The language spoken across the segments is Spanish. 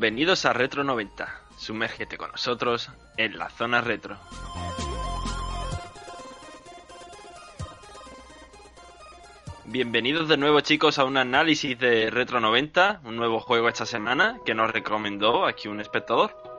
Bienvenidos a Retro 90. Sumérgete con nosotros en la zona retro. Bienvenidos de nuevo chicos a un análisis de Retro 90, un nuevo juego esta semana que nos recomendó aquí un espectador.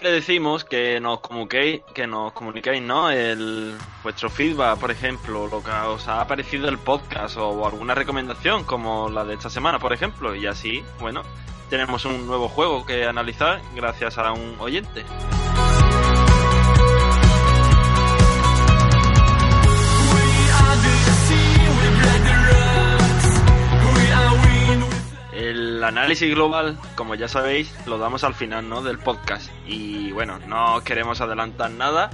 Siempre decimos que nos comuniquéis, que nos comuniquéis, ¿no? El vuestro feedback, por ejemplo, lo que os ha parecido el podcast o alguna recomendación, como la de esta semana, por ejemplo, y así, bueno, tenemos un nuevo juego que analizar gracias a un oyente. El análisis global, como ya sabéis, lo damos al final ¿no? del podcast. Y bueno, no queremos adelantar nada.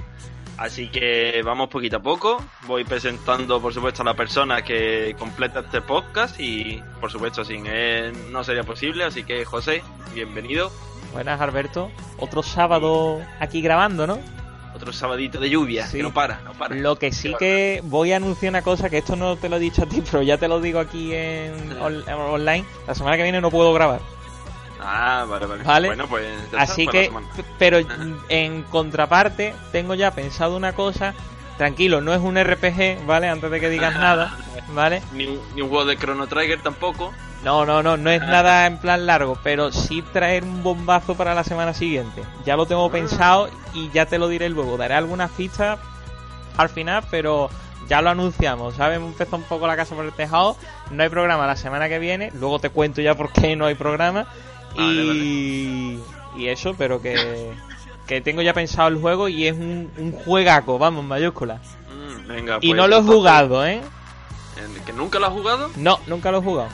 Así que vamos poquito a poco. Voy presentando, por supuesto, a la persona que completa este podcast. Y por supuesto, sin él no sería posible. Así que, José, bienvenido. Buenas, Alberto. Otro sábado aquí grabando, ¿no? Otro sabadito de lluvia, Sí. que no para, no para. Lo que sí que voy a anunciar una cosa, que esto no te lo he dicho a ti, pero ya te lo digo aquí en on- en online. La semana que viene no puedo grabar. Ah, vale, vale. Vale. Bueno, pues. Así pues que, pero en contraparte, tengo ya pensado una cosa. Tranquilo, no es un RPG, ¿vale? Antes de que digas nada, ¿vale? Ni, ni un juego de Chrono Trigger tampoco. No, no, no, no es nada en plan largo, pero sí traer un bombazo para la semana siguiente. Ya lo tengo pensado y ya te lo diré luego. Daré algunas pistas al final, pero ya lo anunciamos, ¿sabes? Hemos empezado un poco la casa por el tejado. No hay programa la semana que viene. Luego te cuento ya por qué no hay programa. y, y eso, pero que, que tengo ya pensado el juego y es un, un juegaco, vamos, en mayúsculas. Mm, venga, Y pues, no lo he jugado, ¿eh? ¿En- ¿Que nunca lo has jugado? No, nunca lo he jugado.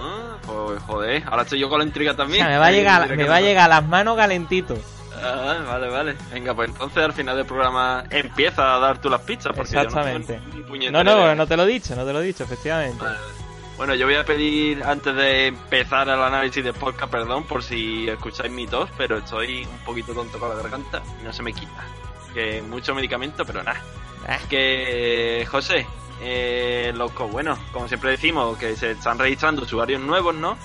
Ah, pues joder, ahora estoy yo con la intriga O también. sea, me va a llegar, me va a no. llegar a las manos calentito. Ah, vale, vale. Venga, pues entonces al final del programa empieza a dar tú las pistas. Porque yo no Exactamente. No, no, idea. no te lo he dicho, no te lo he dicho, efectivamente. Vale. Bueno, yo voy a pedir antes de empezar el análisis de podcast, perdón por si escucháis mi tos, pero estoy un poquito tonto con la garganta y no se me quita. Que mucho medicamento, pero nada. Ah, Que, José, eh, loco, bueno, como siempre decimos, que se están registrando usuarios nuevos, ¿no?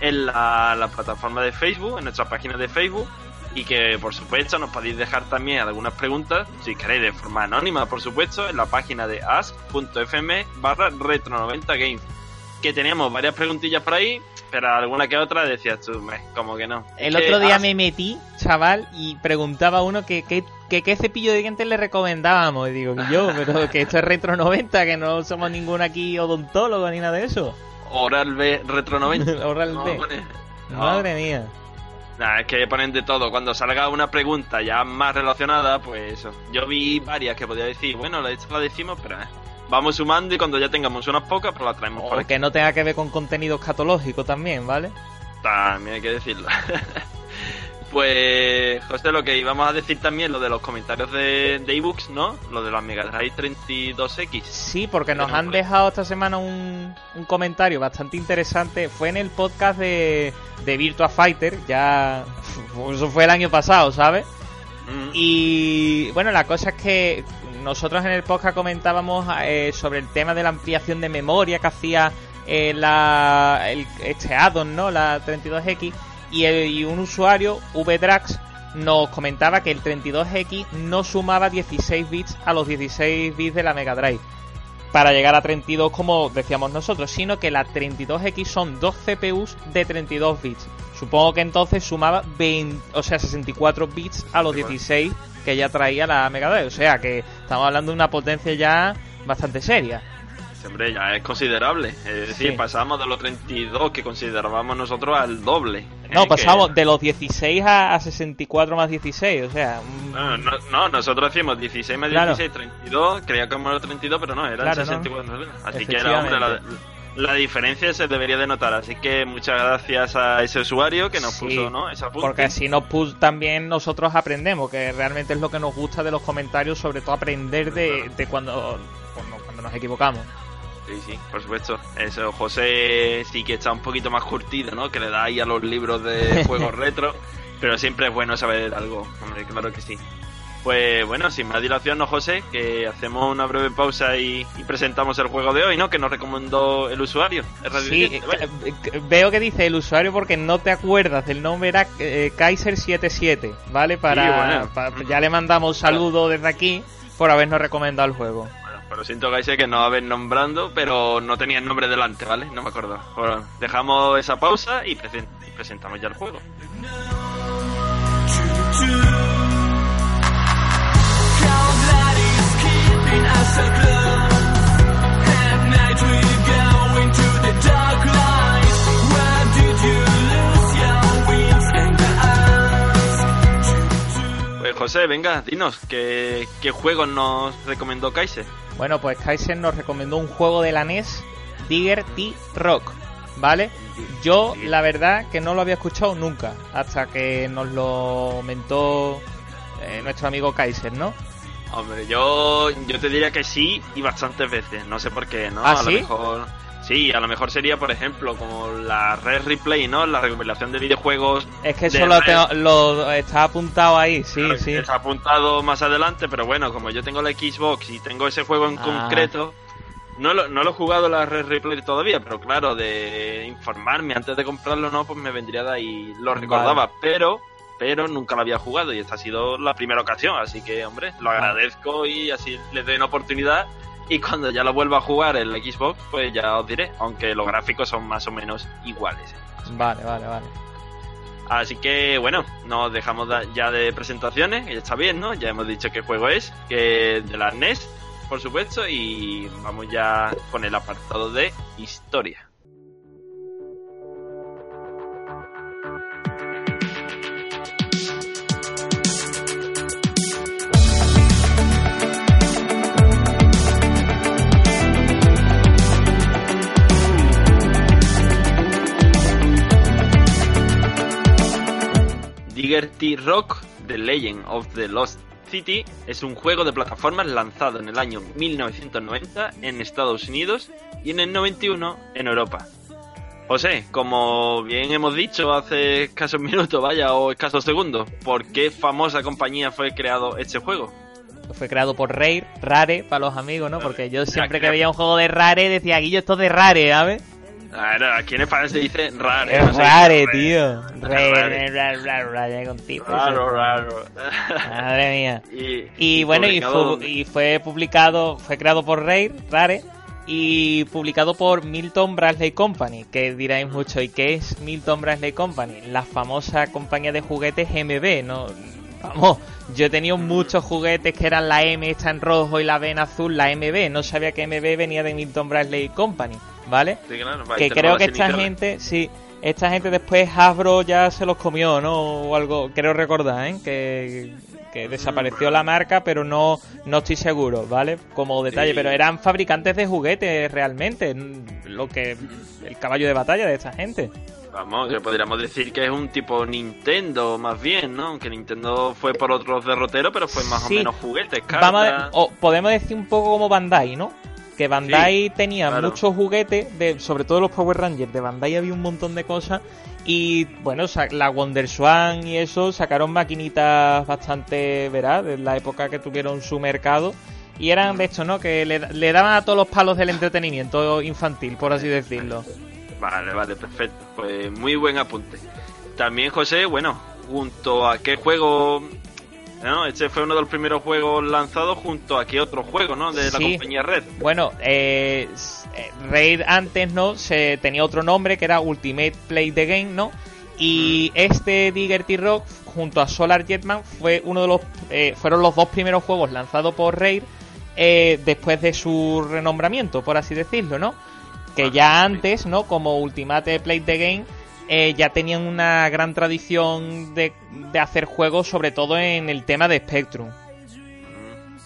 En la, la plataforma de Facebook, en nuestra página de Facebook, y que, por supuesto, nos podéis dejar también algunas preguntas, si queréis, de forma anónima, por supuesto, en la página de ask.fm barra retro90games. Que teníamos varias preguntillas por ahí, pero alguna que otra decías tú, "Meh, como que no. El otro día Ask- me metí, chaval, y preguntaba a uno que que- que qué cepillo de dientes le recomendábamos. Y digo, yo, pero que esto es retro 90, que no somos ningún aquí odontólogo ni nada de eso. Oral B Retro 90. Oral No, B. no. Madre mía. Nah, es que ponen de todo. Cuando salga una pregunta ya más relacionada, pues eso. Yo vi varias que podía decir, bueno, la- esta la decimos, pero eh, vamos sumando y cuando ya tengamos unas pocas, pues la traemos O aquí. que no tenga que ver con contenido escatológico también, ¿vale? También hay que decirlo. pues, José, lo que íbamos a decir también, lo de los comentarios de, de ebooks, ¿no? Lo de la Mega Drive 32X. Sí, porque nos han dejado esta semana un, un comentario bastante interesante. Fue en el podcast de, de Virtua Fighter, ya. Eso fue el año pasado, ¿sabes? Mm, Y bueno, la cosa es que nosotros en el podcast comentábamos eh, sobre el tema de la ampliación de memoria que hacía eh, la, el, este addon, ¿no? La 32X. Y, el- y un usuario, VDrax, nos comentaba que el 32X no sumaba 16 bits a los 16 bits de la Mega Drive para llegar a 32 como decíamos nosotros, sino que la 32X son dos CPUs de 32 bits. Supongo que entonces sumaba 20, o sea, 64 bits a los 16 que ya traía la Mega Drive. O sea que estamos hablando de una potencia ya bastante seria. Hombre, ya es considerable. Es decir, Sí. pasamos de los 32 que considerábamos nosotros al doble. No, Eh, que- pasamos de los 16 a, a 64 más 16, o sea... No, no, no, nosotros decimos 16 más Claro. 16, 32. Creía que era 32, pero no, era Claro, ¿no? 64. Así que era, hombre, la, la diferencia se debería de notar. Así que muchas gracias a ese usuario que nos Sí, puso ¿no? esa punta. Porque así nos pus- también nosotros aprendemos, que realmente es lo que nos gusta de los comentarios, sobre todo aprender de, de cuando, cuando, cuando nos equivocamos. Sí, sí, por supuesto. Eso, José sí que está un poquito más curtido, ¿no? Que le da ahí a los libros de juegos retro. Pero siempre es bueno saber algo, hombre, claro que sí. Pues bueno, sin más dilación, ¿no, José? Que hacemos una breve pausa y, y presentamos el juego de hoy, ¿no? Que nos recomendó el usuario. Sí, eh, eh, veo que dice el usuario porque no te acuerdas del nombre, era eh, Kaiser77, ¿vale? Para, Sí, bueno. ya le mandamos un saludo desde aquí por habernos recomendado el juego. Bueno, pero siento, Gaise, que no habéis nombrando, pero no tenía el nombre delante, ¿vale? No me acuerdo. Bueno, dejamos esa pausa y presentamos ya el juego. José, venga, dinos, ¿qué, qué juegos nos recomendó Kaiser? Bueno, pues Kaiser nos recomendó un juego de la NES, Digger T Rock, ¿vale? Yo, la verdad, que no lo había escuchado nunca, hasta que nos lo comentó eh, nuestro amigo Kaiser, ¿no? Hombre, yo, yo te diría que sí y bastantes veces, no sé por qué, ¿no? ¿Ah, a sí? lo mejor. Sí, a lo mejor sería, por ejemplo, como la Red Replay, ¿no? La recopilación de videojuegos. Es que eso lo, tengo- lo está apuntado ahí, sí, Claro, sí. Está apuntado más adelante, pero bueno, como yo tengo la Xbox y tengo ese juego en Ah. concreto, no lo, no lo he jugado la Red Replay todavía, pero claro, de informarme antes de comprarlo, no, pues me vendría de ahí. Lo recordaba, pero pero nunca lo había jugado y esta ha sido la primera ocasión, así que, hombre, lo agradezco y así les doy una oportunidad. Y cuando ya lo vuelva a jugar en la Xbox, pues ya os diré, aunque los gráficos son más o menos iguales. Vale, vale, vale. Así que bueno, nos dejamos ya de presentaciones, ya está bien, ¿no? Ya hemos dicho qué juego es, que de la NES, por supuesto, y vamos ya con el apartado de historia. Digger T Rock The Legend of the Lost City es un juego de plataformas lanzado en el año 1990 en Estados Unidos y en el 91 en Europa. José, como bien hemos dicho hace escasos minutos, vaya, o escasos segundos, ¿por qué famosa compañía fue creado este juego? Fue creado por Rare, Rare, para los amigos, ¿no? Porque yo siempre que veía un juego de Rare decía, Guillo, esto es de Rare, ¿sabes? Ahora, aquí en España se dice raro. Es Rare, rare. tío. Rare. Rare, rare, rare, rare, contigo. Raro, raro. Madre mía. y, Y bueno, y fue, y fue publicado, fue creado por Rare, Rare, y publicado por Milton Bradley Company, que diráis mucho, ¿y qué es Milton Bradley Company? La famosa compañía de juguetes MB, ¿no? Vamos, yo he tenido muchos juguetes que eran la M esta en rojo y la B en azul, la MB, no sabía que MB venía de Milton Bradley Company, ¿vale? Sí, claro, que creo que esta iniciales. gente, sí, esta gente después Hasbro ya se los comió, ¿no? O algo, creo recordar, ¿eh? Que, que desapareció la marca, pero no, no estoy seguro, ¿vale? Como detalle, Sí. pero eran fabricantes de juguetes realmente, lo que el caballo de batalla de esta gente. Vamos, que podríamos decir que es un tipo Nintendo, más bien, ¿no? Aunque Nintendo fue por otros derroteros, pero fue más Sí. o menos juguetes, Vamos a- cartas. o podemos decir un poco como Bandai, ¿no? Que Bandai tenía claro. muchos juguetes, de, sobre todo los Power Rangers. De Bandai había un montón de cosas. Y bueno, la Wonder Swan y eso sacaron maquinitas bastante, ¿verdad? De la época que tuvieron su mercado. Y eran de esto, ¿no? Que le, le daban a todos los palos del entretenimiento infantil, por así decirlo. Vale, vale, perfecto. Pues muy buen apunte. También, José, bueno, junto a qué juego. ¿No? Este fue uno de los primeros juegos lanzados junto a qué otro juego, ¿no? De la Sí. compañía Red. Bueno, eh, eh, Raid antes, ¿no? Se tenía otro nombre que era Ultimate Play the Game, ¿no? Y este Digger T-Rock junto a Solar Jetman fue uno de los eh, fueron los dos primeros juegos lanzados por Raid eh, después de su renombramiento, por así decirlo, ¿no? Que ya antes, ¿no? Como Ultimate Play the Game, eh, ya tenían una gran tradición de, de hacer juegos, sobre todo en el tema de Spectrum.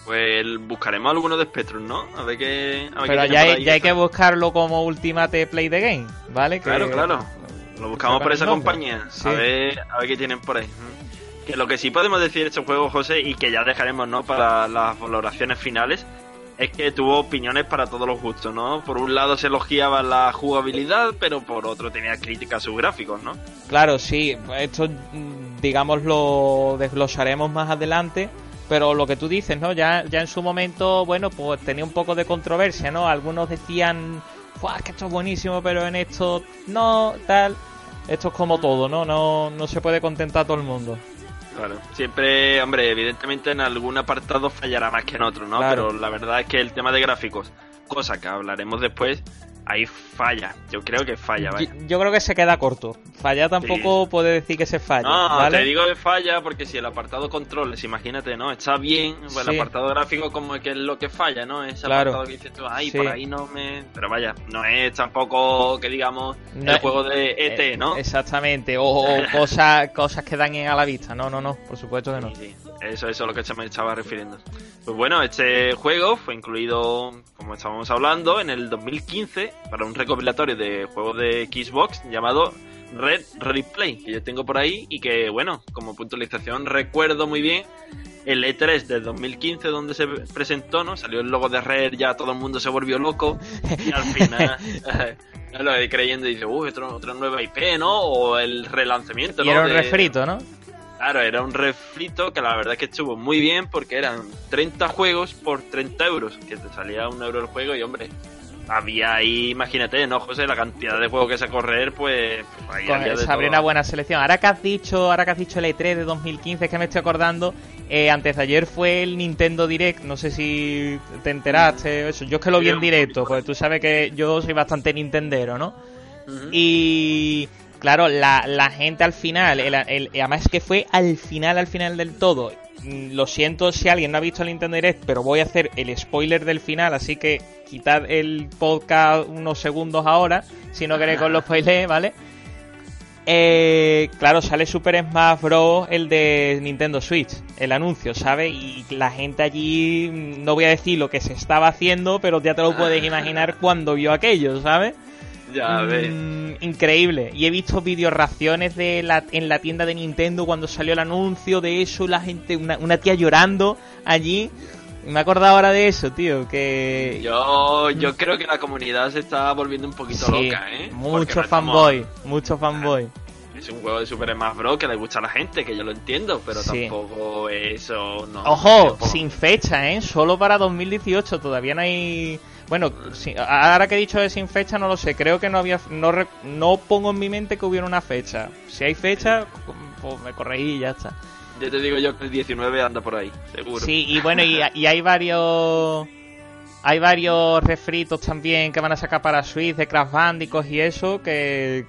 Pues buscaremos alguno de Spectrum, ¿no? A ver qué. A ver Pero qué ya, hay, ya hay que buscarlo como Ultimate Play the Game, ¿vale? Que- Claro, claro. Lo buscamos por esa compañía. Sí. A, ver, a ver qué tienen por ahí. Mm. Que lo que sí podemos decir de este juego, José, y que ya dejaremos ¿no? para las valoraciones finales, es que tuvo opiniones para todos los gustos, ¿no? Por un lado se elogiaba la jugabilidad, pero por otro tenía críticas a sus gráficos, ¿no? Claro, sí, esto mm, digamos lo desglosaremos más adelante, pero lo que tú dices, ¿no? Ya, ya en su momento, bueno, pues tenía un poco de controversia, ¿no? Algunos decían, "Fua, que esto es buenísimo, pero en esto no, tal. Esto es como todo, ¿no? No, no se puede contentar todo el mundo. Claro. Siempre, hombre, evidentemente en algún apartado fallará más que en otro, ¿no? Claro. Pero la verdad es que el tema de gráficos, cosa que hablaremos después, ahí falla. Yo creo que falla, Yo, vaya. yo creo que se queda corto. Falla tampoco puede decir que se falla, No, ¿vale? te digo que falla porque si el apartado controles, imagínate, ¿no? Está bien, pues Sí. el apartado gráfico como que es lo que falla, ¿no? Ese Claro. apartado que dices tú, ay, Sí. por ahí no me... Pero vaya, no es tampoco que digamos No el juego de ET, Eh, ¿no? Exactamente, o, o cosas, cosas que dan a la vista. No, no, no, por supuesto que no. Eso, eso es lo que se me estaba refiriendo. Pues bueno, este juego fue incluido, como estábamos hablando, en el 2015 para un recopilatorio de juegos de Xbox llamado Red Replay, que yo tengo por ahí y que, bueno, como puntualización recuerdo muy bien el E3 del 2015 donde se presentó, ¿no? Salió el logo de Red, ya todo el mundo se volvió loco y al final... Lo creyendo y dice, uy, otro, otra nueva IP, ¿no? O el relanzamiento, Y ¿no? era un de- refrito, ¿no? Claro, era un refrito que la verdad es que estuvo muy bien porque eran 30 juegos por 30 euros, que te salía un euro el juego y hombre, había ahí, imagínate, ¿no, José? La cantidad de juegos que se correr, pues ahí se abrió todo. una buena selección. Ahora que has dicho, ahora que has dicho el E3 de 2015, es que me estoy acordando, eh, antes de ayer fue el Nintendo Direct, no sé si te enteraste o eso. Yo es que lo vi en directo, porque tú sabes que yo soy bastante nintendero, ¿no? Y claro, la, la gente al final, el, el- además es que fue al final, al final del todo. Mm, Lo siento si alguien no ha visto el Nintendo Direct, pero voy a hacer el spoiler del final, así que quitad el podcast unos segundos ahora, si no queréis con los spoilers, ¿vale? Eh, claro, sale Super Smash Bros. el de Nintendo Switch, el anuncio, ¿sabes? Y la gente allí, mm, no voy a decir lo que se estaba haciendo, pero ya te lo puedes imaginar cuando vio aquello, ¿sabes? Ya ves. Mm, increíble. Y he visto vídeos reacciones de la, en la tienda de Nintendo cuando salió el anuncio de eso, la gente, una, una tía llorando allí. Me he acordado ahora de eso, tío, que... Yo, yo creo que la comunidad se está volviendo un poquito Sí, loca, ¿eh? No mucho estamos- fanboy, mucho fanboy. Es un juego de Super Smash Bros. que le gusta a la gente, que yo lo entiendo, pero Sí. tampoco eso, no. Ojo, tampoco. sin fecha, ¿eh? Solo para 2018, todavía no hay... Bueno, sí, ahora que he dicho de sin fecha no lo sé, creo que no había... No, re- no pongo en mi mente que hubiera una fecha. Si hay fecha, pues me corregí y ya está. Yo te digo yo que el 19 anda por ahí, seguro. Sí, y bueno, y, y hay varios... Hay varios refritos también que van a sacar para Switch de Crash Bandicoot y eso, que,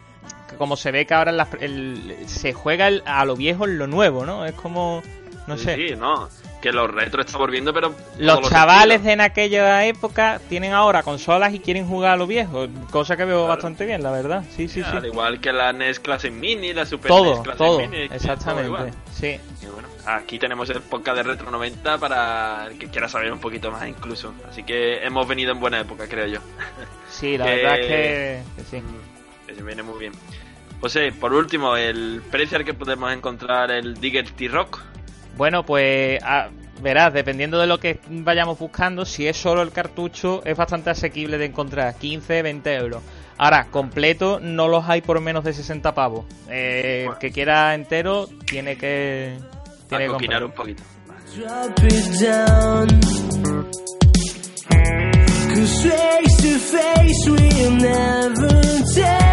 que como se ve que ahora las- el- se juega el- a lo viejo en lo nuevo, ¿no? Es como... No Sí, sé. Sí, no. Que los retro está volviendo, pero. Los chavales de en aquella época tienen ahora consolas y quieren jugar a lo viejo, cosa que veo Claro. bastante bien, la verdad. Sí, sí, sí. Al igual que la NES Classic Mini, la Super Todo, NES Classic todo, Mini. todo exactamente. Sí. Y bueno, aquí tenemos el podcast de Retro 90 para el que quiera saber un poquito más incluso. Así que hemos venido en buena época, creo yo. Sí, la Que- verdad es que, que sí. Mm, Que se viene muy bien. José, por último, el precio al que podemos encontrar el Digger T-Rock. Bueno, pues ah, verás, dependiendo de lo que vayamos buscando, si es solo el cartucho, es bastante asequible de encontrar, 15, 20 euros. Ahora, completo, no los hay por menos de 60 pavos. Eh, Bueno. El que quiera entero, tiene que, tiene A que comprar. un poquito. Drop it down. Cause face to face we'll never tell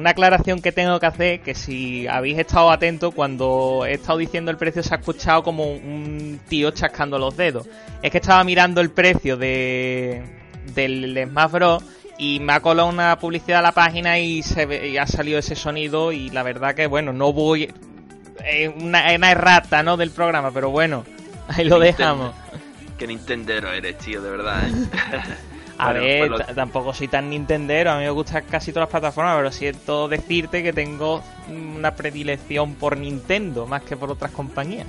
Una aclaración que tengo que hacer, que si habéis estado atentos, cuando he estado diciendo el precio se ha escuchado como un tío chascando los dedos. Es que estaba mirando el precio de del Smash Bros. y me ha colado una publicidad a la página y, se ve- y ha salido ese sonido y la verdad que, bueno, no voy... Es una, es una errata, ¿no?, del programa, pero bueno, Ahí lo dejamos. Qué Nintendero eres, tío, de verdad, ¿eh? A Bueno, ver, pues tampoco soy tan nintendero, a mí me gustan casi todas las plataformas, pero siento decirte que tengo una predilección por Nintendo más que por otras compañías.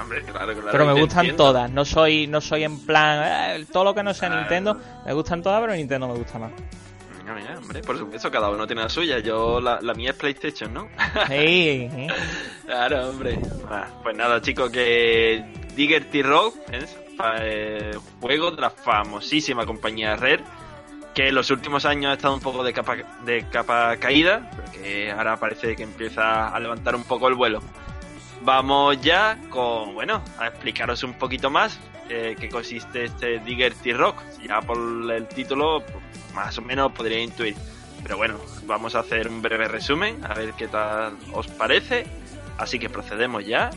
Hombre, claro, claro, pero me gustan entiendo. todas, no soy no soy en plan eh, todo lo que no sea Claro. Nintendo, me gustan todas, pero Nintendo me gusta más. Mira, mira, hombre, por supuesto, cada uno tiene la suya. Yo, la, la mía es PlayStation, ¿no? Sí. Claro, hombre. Ah, pues nada, chicos, que Digger T-Rock eh, juego de la famosísima compañía Rare, que en los últimos años ha estado un poco de capa, de capa caída, pero que ahora parece que empieza a levantar un poco el vuelo. Vamos ya con, bueno, a explicaros un poquito más eh, qué consiste este Digger T-Rock. Ya por el título, más o menos podría intuir. Pero bueno, vamos a hacer un breve resumen, a ver qué tal os parece. Así que procedemos ya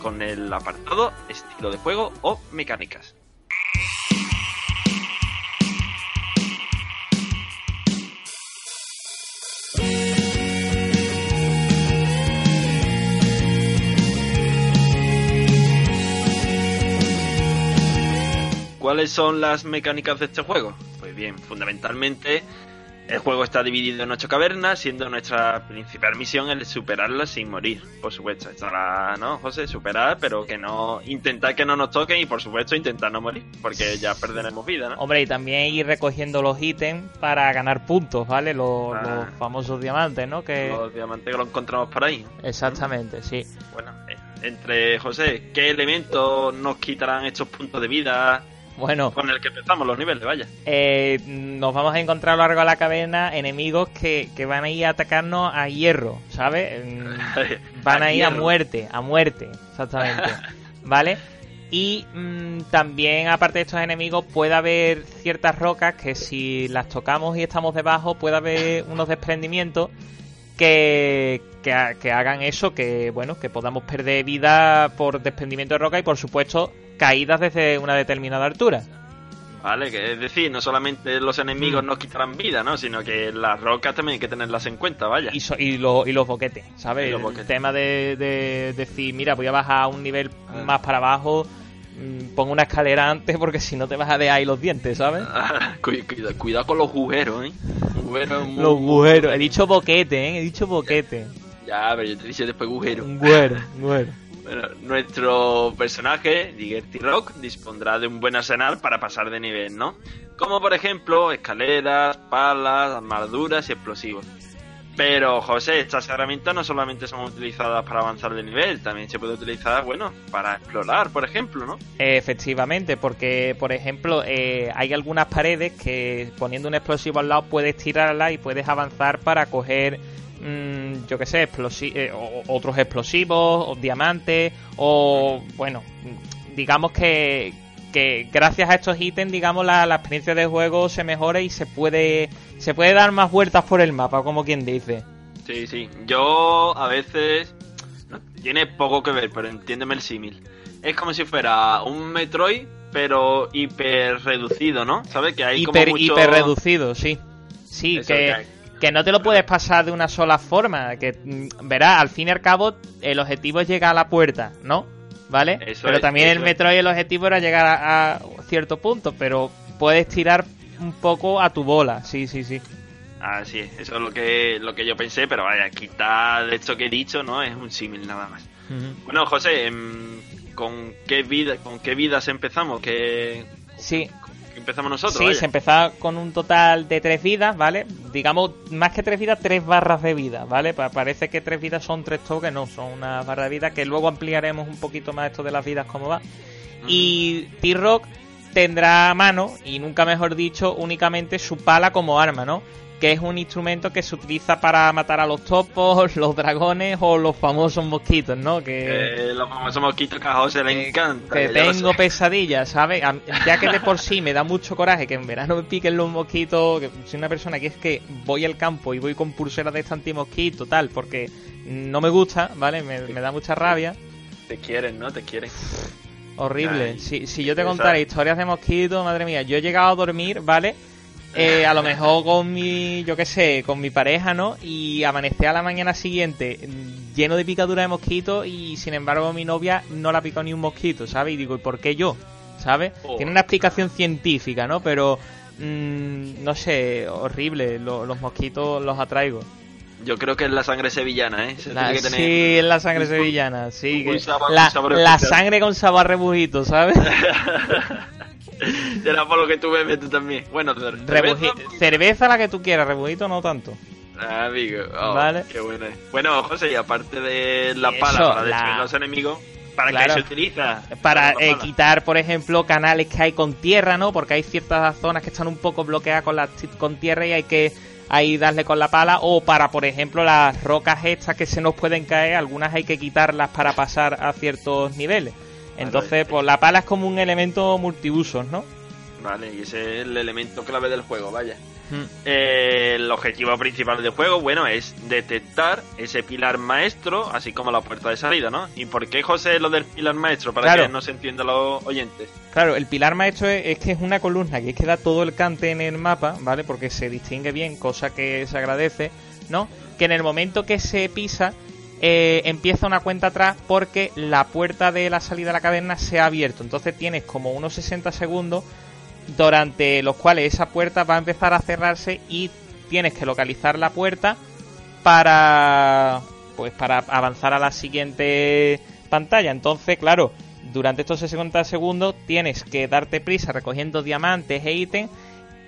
con el apartado estilo de juego o mecánicas. ¿Cuáles son las mecánicas de este juego? Pues bien, fundamentalmente el juego está dividido en ocho cavernas, siendo nuestra principal misión el superarlas sin morir. Por supuesto, estará, ¿no, José? Superar, pero que no. Intentar que no nos toquen y, por supuesto, intentar no morir, porque ya perderemos vida, ¿no? Hombre, y también ir recogiendo los ítems para ganar puntos, ¿vale? Los, Ah. los famosos diamantes, ¿no? Que Los diamantes que lo encontramos por ahí. exactamente, sí. Bueno, eh, entre José, ¿qué elementos nos quitarán estos puntos de vida Bueno, con el que empezamos los niveles? Vaya. eh, nos vamos a encontrar a lo largo de la caverna enemigos que, que van a ir a atacarnos a hierro, ¿sabes? Van a ir a muerte, a muerte, exactamente. ¿Vale? Y mm, también, aparte de estos enemigos, puede haber ciertas rocas que si las tocamos y estamos debajo, puede haber unos desprendimientos que, que, que hagan eso, que bueno, que podamos perder vida por desprendimiento de roca y por supuesto caídas desde una determinada altura. Vale, que es decir, no solamente los enemigos Mm. nos quitarán vida, ¿no? Sino que las rocas también hay que tenerlas en cuenta, vaya. Y, so- y, lo- y los boquetes, ¿sabes? Y los El tema de, de decir, mira, voy a bajar un nivel Ah. más para abajo, mm, pongo una escalera antes porque si no te vas a dejar ahí los dientes, ¿sabes? Cuida- cuidado con los agujeros, ¿eh? Muy- Los agujeros. He dicho boquete, ¿eh? He dicho boquete. Ya, pero yo te dije después agujero. Güero, güero. Bueno, nuestro personaje, Digerty Rock, dispondrá de un buen arsenal para pasar de nivel, ¿no? Como por ejemplo, escaleras, palas, armaduras y explosivos. Pero, José, estas herramientas no solamente son utilizadas para avanzar de nivel, también se puede utilizar, bueno, para explorar, por ejemplo, ¿no? Efectivamente, porque, por ejemplo, eh, hay algunas paredes que poniendo un explosivo al lado puedes tirarla y puedes avanzar para coger, mm, yo qué sé, explosi- eh, otros explosivos, o diamantes, o, bueno, digamos que, que gracias a estos ítems, digamos, la, la experiencia de juego se mejora y se puede, se puede dar más vueltas por el mapa, como quien dice. Sí, sí. Yo a veces. no, tiene poco que ver, pero entiéndeme el símil. Es como si fuera un Metroid, pero hiper reducido, ¿no? ¿Sabes? Que hay hiper, como mucho... hiper reducido, sí. Sí, Eso, que, que hay- que no te lo puedes pasar de una sola forma. Que mm, verás, al fin y al cabo, el objetivo es llegar a la puerta, ¿no? ¿Vale? Eso pero es, también el es. Metroid el objetivo era llegar a, a cierto punto, pero puedes tirar un poco a tu bola, sí, sí, sí. Así es, eso es lo que, lo que yo pensé, pero vaya, quitar esto que he dicho, ¿no? Es un símil nada más. Bueno, José, em, ¿con qué vida, con qué vidas empezamos? ¿Qué, Sí, empezamos nosotros? sí, vaya? se empezaba con un total de tres vidas, ¿vale? Digamos, más que tres vidas, tres barras de vida, ¿vale? Pa- parece que tres vidas son tres toques, no, son una barra de vida que luego ampliaremos un poquito más esto de las vidas, cómo va. Y T-Rock tendrá a mano, y nunca mejor dicho, únicamente su pala como arma, ¿no? Que es un instrumento que se utiliza para matar a los topos, los dragones o los famosos mosquitos, ¿no? Que, Eh, los famosos mosquitos que a José le encanta. que tengo pesadillas, ¿sabes? Ya que de por sí me da mucho coraje que en verano me piquen los mosquitos, que soy una persona que es que voy al campo y voy con pulseras de este antimosquito, tal, porque no me gusta, ¿vale? Me, me da mucha rabia. Te quieren, ¿no? Te quieren. Horrible. Ay, si, si yo te contara historias de mosquitos, madre mía, yo he llegado a dormir, ¿vale? Eh, a lo mejor con mi, yo qué sé, con mi pareja, ¿no? Y amanecer a la mañana siguiente mm, lleno de picadura de mosquitos y sin embargo mi novia no la ha picado ni un mosquito, ¿sabes? Y digo, ¿y por qué yo? ¿Sabes? Oh. Tiene una explicación científica, ¿no? Pero, mm, no sé, horrible, lo- los mosquitos los atraigo. Yo creo que es la sangre sevillana, ¿eh? Se La- tiene que tener- sí, es la sangre sevillana, sí. un que- sabor- la, un sabor la sangre con sabor rebujito, ¿sabes? Será por lo que tú bebes tú también. Bueno, Rebuji- cerveza la que tú quieras, rebujito no tanto. Ah, amigo. Oh, Vale. Qué bueno. Bueno, José, y aparte de la Eso, pala para la- destruir los enemigos, ¿para Claro. qué se utiliza? Para la eh, quitar, por ejemplo, canales que hay con tierra, ¿no? Porque hay ciertas zonas que están un poco bloqueadas con, la, con tierra y hay que ahí darle con la pala. O para, por ejemplo, las rocas estas que se nos pueden caer, algunas hay que quitarlas para pasar a ciertos niveles. Entonces, pues la pala es como un elemento multiusos, ¿no? Vale, y ese es el elemento clave del juego, vaya. Mm. Eh, el objetivo principal del juego, bueno, es detectar ese pilar maestro, así como la puerta de salida, ¿no? ¿Y por qué, José, lo del pilar maestro? Para Claro. que no se entiendan los oyentes. Claro, el pilar maestro es, es que es una columna que es que da todo el cante en el mapa, ¿vale? Porque se distingue bien, cosa que se agradece, ¿no? Que en el momento que se pisa, eh, empieza una cuenta atrás porque la puerta de la salida de la caverna se ha abierto. Entonces tienes como unos 60 segundos durante los cuales esa puerta va a empezar a cerrarse y tienes que localizar la puerta para pues para avanzar a la siguiente pantalla. Entonces, claro, durante estos 60 segundos tienes que darte prisa recogiendo diamantes e ítems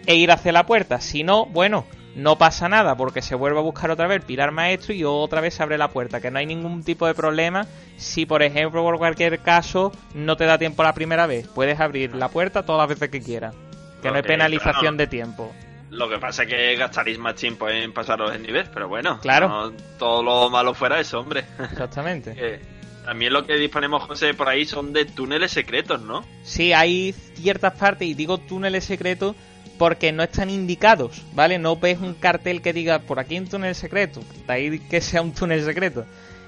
e ir hacia la puerta. Si no, bueno, no pasa nada porque se vuelve a buscar otra vez el pilar maestro y otra vez se abre la puerta. Que no hay ningún tipo de problema si, por ejemplo, por cualquier caso no te da tiempo la primera vez. Puedes abrir la puerta todas las veces que quieras. Que no hay penalización de tiempo. Lo que pasa es que gastaréis más tiempo en pasaros el nivel, pero bueno, Claro. no todo lo malo fuera eso, hombre. Exactamente. Eh, también lo que disponemos, José, por ahí son de túneles secretos, ¿no? Sí, hay ciertas partes, y digo túneles secretos porque no están indicados, ¿vale? No ves un cartel que diga por aquí un túnel secreto, de ahí que sea un túnel secreto.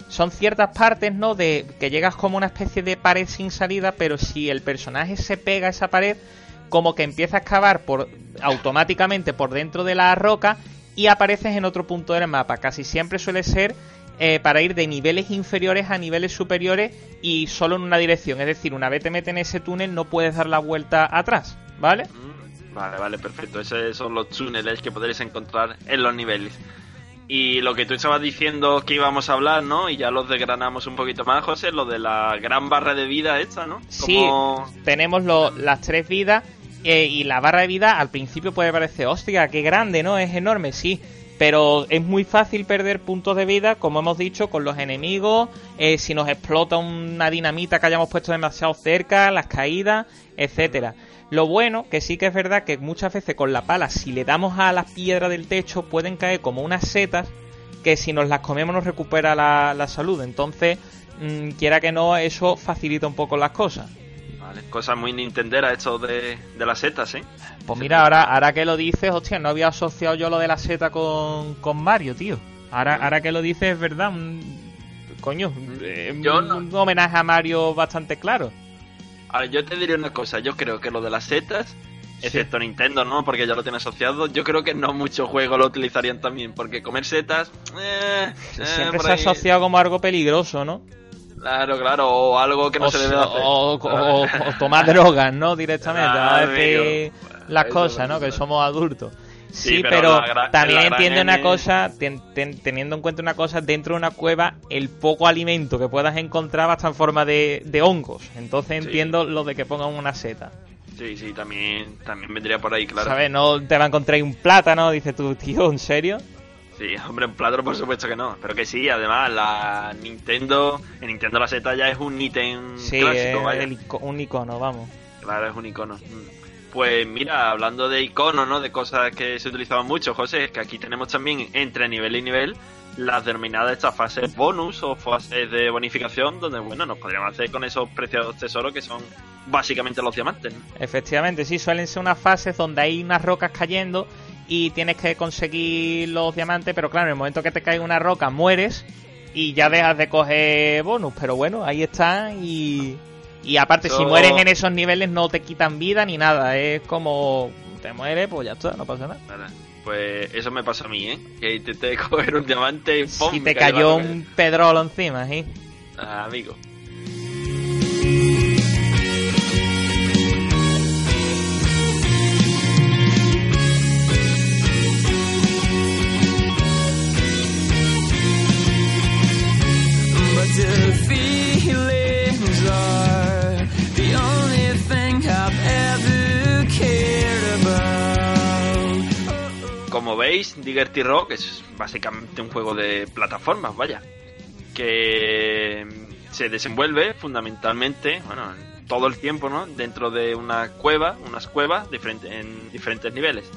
Son ciertas partes, ¿no? De que llegas como una especie de pared sin salida, pero si el personaje se pega a esa pared, como que empieza a excavar por automáticamente por dentro de la roca y apareces en otro punto del mapa. Casi siempre suele ser eh, para ir de niveles inferiores a niveles superiores y solo en una dirección. Es decir, una vez te metes en ese túnel no puedes dar la vuelta atrás, ¿vale? Vale, vale, perfecto. Esos son los túneles que podréis encontrar en los niveles. Y lo que tú estabas diciendo que íbamos a hablar, ¿no? Y ya los desgranamos un poquito más, José, lo de la gran barra de vida esta, ¿no? Sí, tenemos lo- las tres vidas eh, y la barra de vida al principio puede parecer, hostia, qué grande, ¿no? Es enorme, sí. Pero es muy fácil perder puntos de vida, como hemos dicho, con los enemigos, eh, si nos explota una dinamita que hayamos puesto demasiado cerca, las caídas, etcétera. Lo bueno, que sí que es verdad que muchas veces con la pala, si le damos a las piedras del techo, pueden caer como unas setas que si nos las comemos nos recupera la, la salud. Entonces, mm, quiera que no, eso facilita un poco las cosas. Vale, cosas muy nintendera esto de, de las setas, ¿eh? Pues mira, ahora, ahora que lo dices, hostia, no había asociado yo lo de la seta con, con Mario, tío. Ahora, ahora que lo dices, es verdad. un- coño, eh, Yo un, no- un homenaje a Mario bastante claro. Ahora, yo te diré una cosa, yo creo que lo de las setas, excepto Nintendo, ¿no? Porque ya lo tiene asociado, yo creo que no muchos juegos lo utilizarían también, porque comer setas... eh, eh, Siempre se ha asociado como algo peligroso, ¿no? Claro, claro, o algo que no o, se debe hacer. o- o- o tomar drogas, ¿no? Directamente. Ah, a decir las cosas, ¿no? Que somos adultos. Sí, Sí, pero, también entiende una cosa, ten- ten- teniendo en cuenta una cosa, dentro de una cueva el poco alimento que puedas encontrar va a estar en forma de, de hongos. Entonces Sí. entiendo lo de que pongan una seta. Sí, sí, también, también vendría por ahí, claro. ¿Sabes? No te va a encontrar un plátano, dices tú, tío, ¿en serio? Sí, hombre, en plátano por supuesto que no. Pero que sí, además, la Nintendo... En Nintendo la seta ya es un ítem Sí, clásico, es vaya. el un icono, vamos. Claro, es un icono. Pues mira, hablando de iconos, ¿no? De cosas que se utilizaban mucho, José, es que aquí tenemos también entre nivel y nivel las denominadas estas fases bonus o fases de bonificación, donde, bueno, nos podríamos hacer con esos preciados tesoros que son básicamente los diamantes. ¿no? Efectivamente, sí, suelen ser unas fases donde hay unas rocas cayendo y tienes que conseguir los diamantes, pero claro, en el momento que te cae una roca mueres y ya dejas de coger bonus, pero bueno, ahí están y... Y aparte, si mueres en esos niveles no te quitan vida ni nada, es como te mueres, pues ya está, no pasa nada. Vale. Pues eso me pasó a mí, ¿eh? Que intenté coger un diamante y ¡pum! Si te cayó un pedrolo encima, ¿sí? Ah, amigo. Veis, Diggerty Rock es básicamente un juego de plataformas, vaya. Que se desenvuelve fundamentalmente, bueno, todo el tiempo, ¿no? Dentro de una cueva, unas cuevas en diferentes niveles.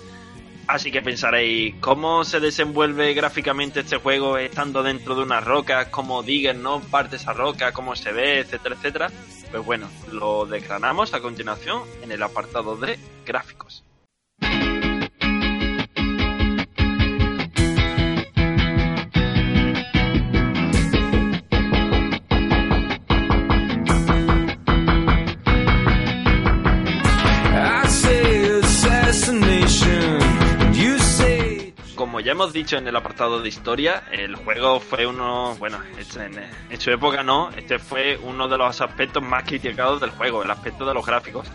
Así que pensaréis, ¿cómo se desenvuelve gráficamente este juego estando dentro de unas rocas? ¿Cómo Digger, no? Parte esa roca, cómo se ve, etcétera, etcétera. Pues bueno, lo desgranamos a continuación en el apartado de gráficos. Ya hemos dicho en el apartado de historia, el juego fue uno, bueno, en, en su época no, este fue uno de los aspectos más criticados del juego, el aspecto de los gráficos.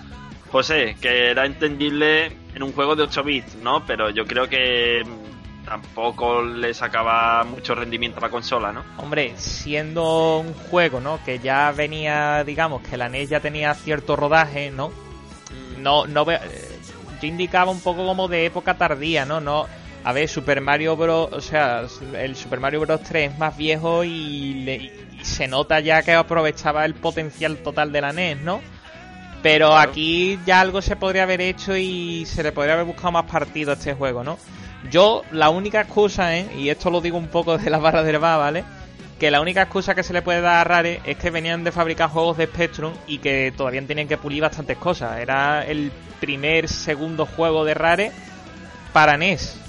José, que era entendible en un juego de 8 bits, ¿no? Pero yo creo que mm, tampoco le sacaba mucho rendimiento a la consola, ¿no? Hombre, siendo un juego, ¿no? Que ya venía, digamos, que la NES ya tenía cierto rodaje, ¿no? No, no ve- eh, yo indicaba un poco como de época tardía, ¿no? No, a ver, Super Mario Bros, o sea, el Super Mario Bros 3 es más viejo y, le- y se nota ya que aprovechaba el potencial total de la NES, ¿no? Pero Claro. aquí ya algo se podría haber hecho y se le podría haber buscado más partido a este juego, ¿no? Yo, la única excusa, ¿eh? Y esto lo digo un poco de la barra de bar, ¿vale? Que la única excusa que se le puede dar a Rare es que venían de fabricar juegos de Spectrum y que todavía tenían que pulir bastantes cosas. Era el primer, segundo juego de Rare para NES.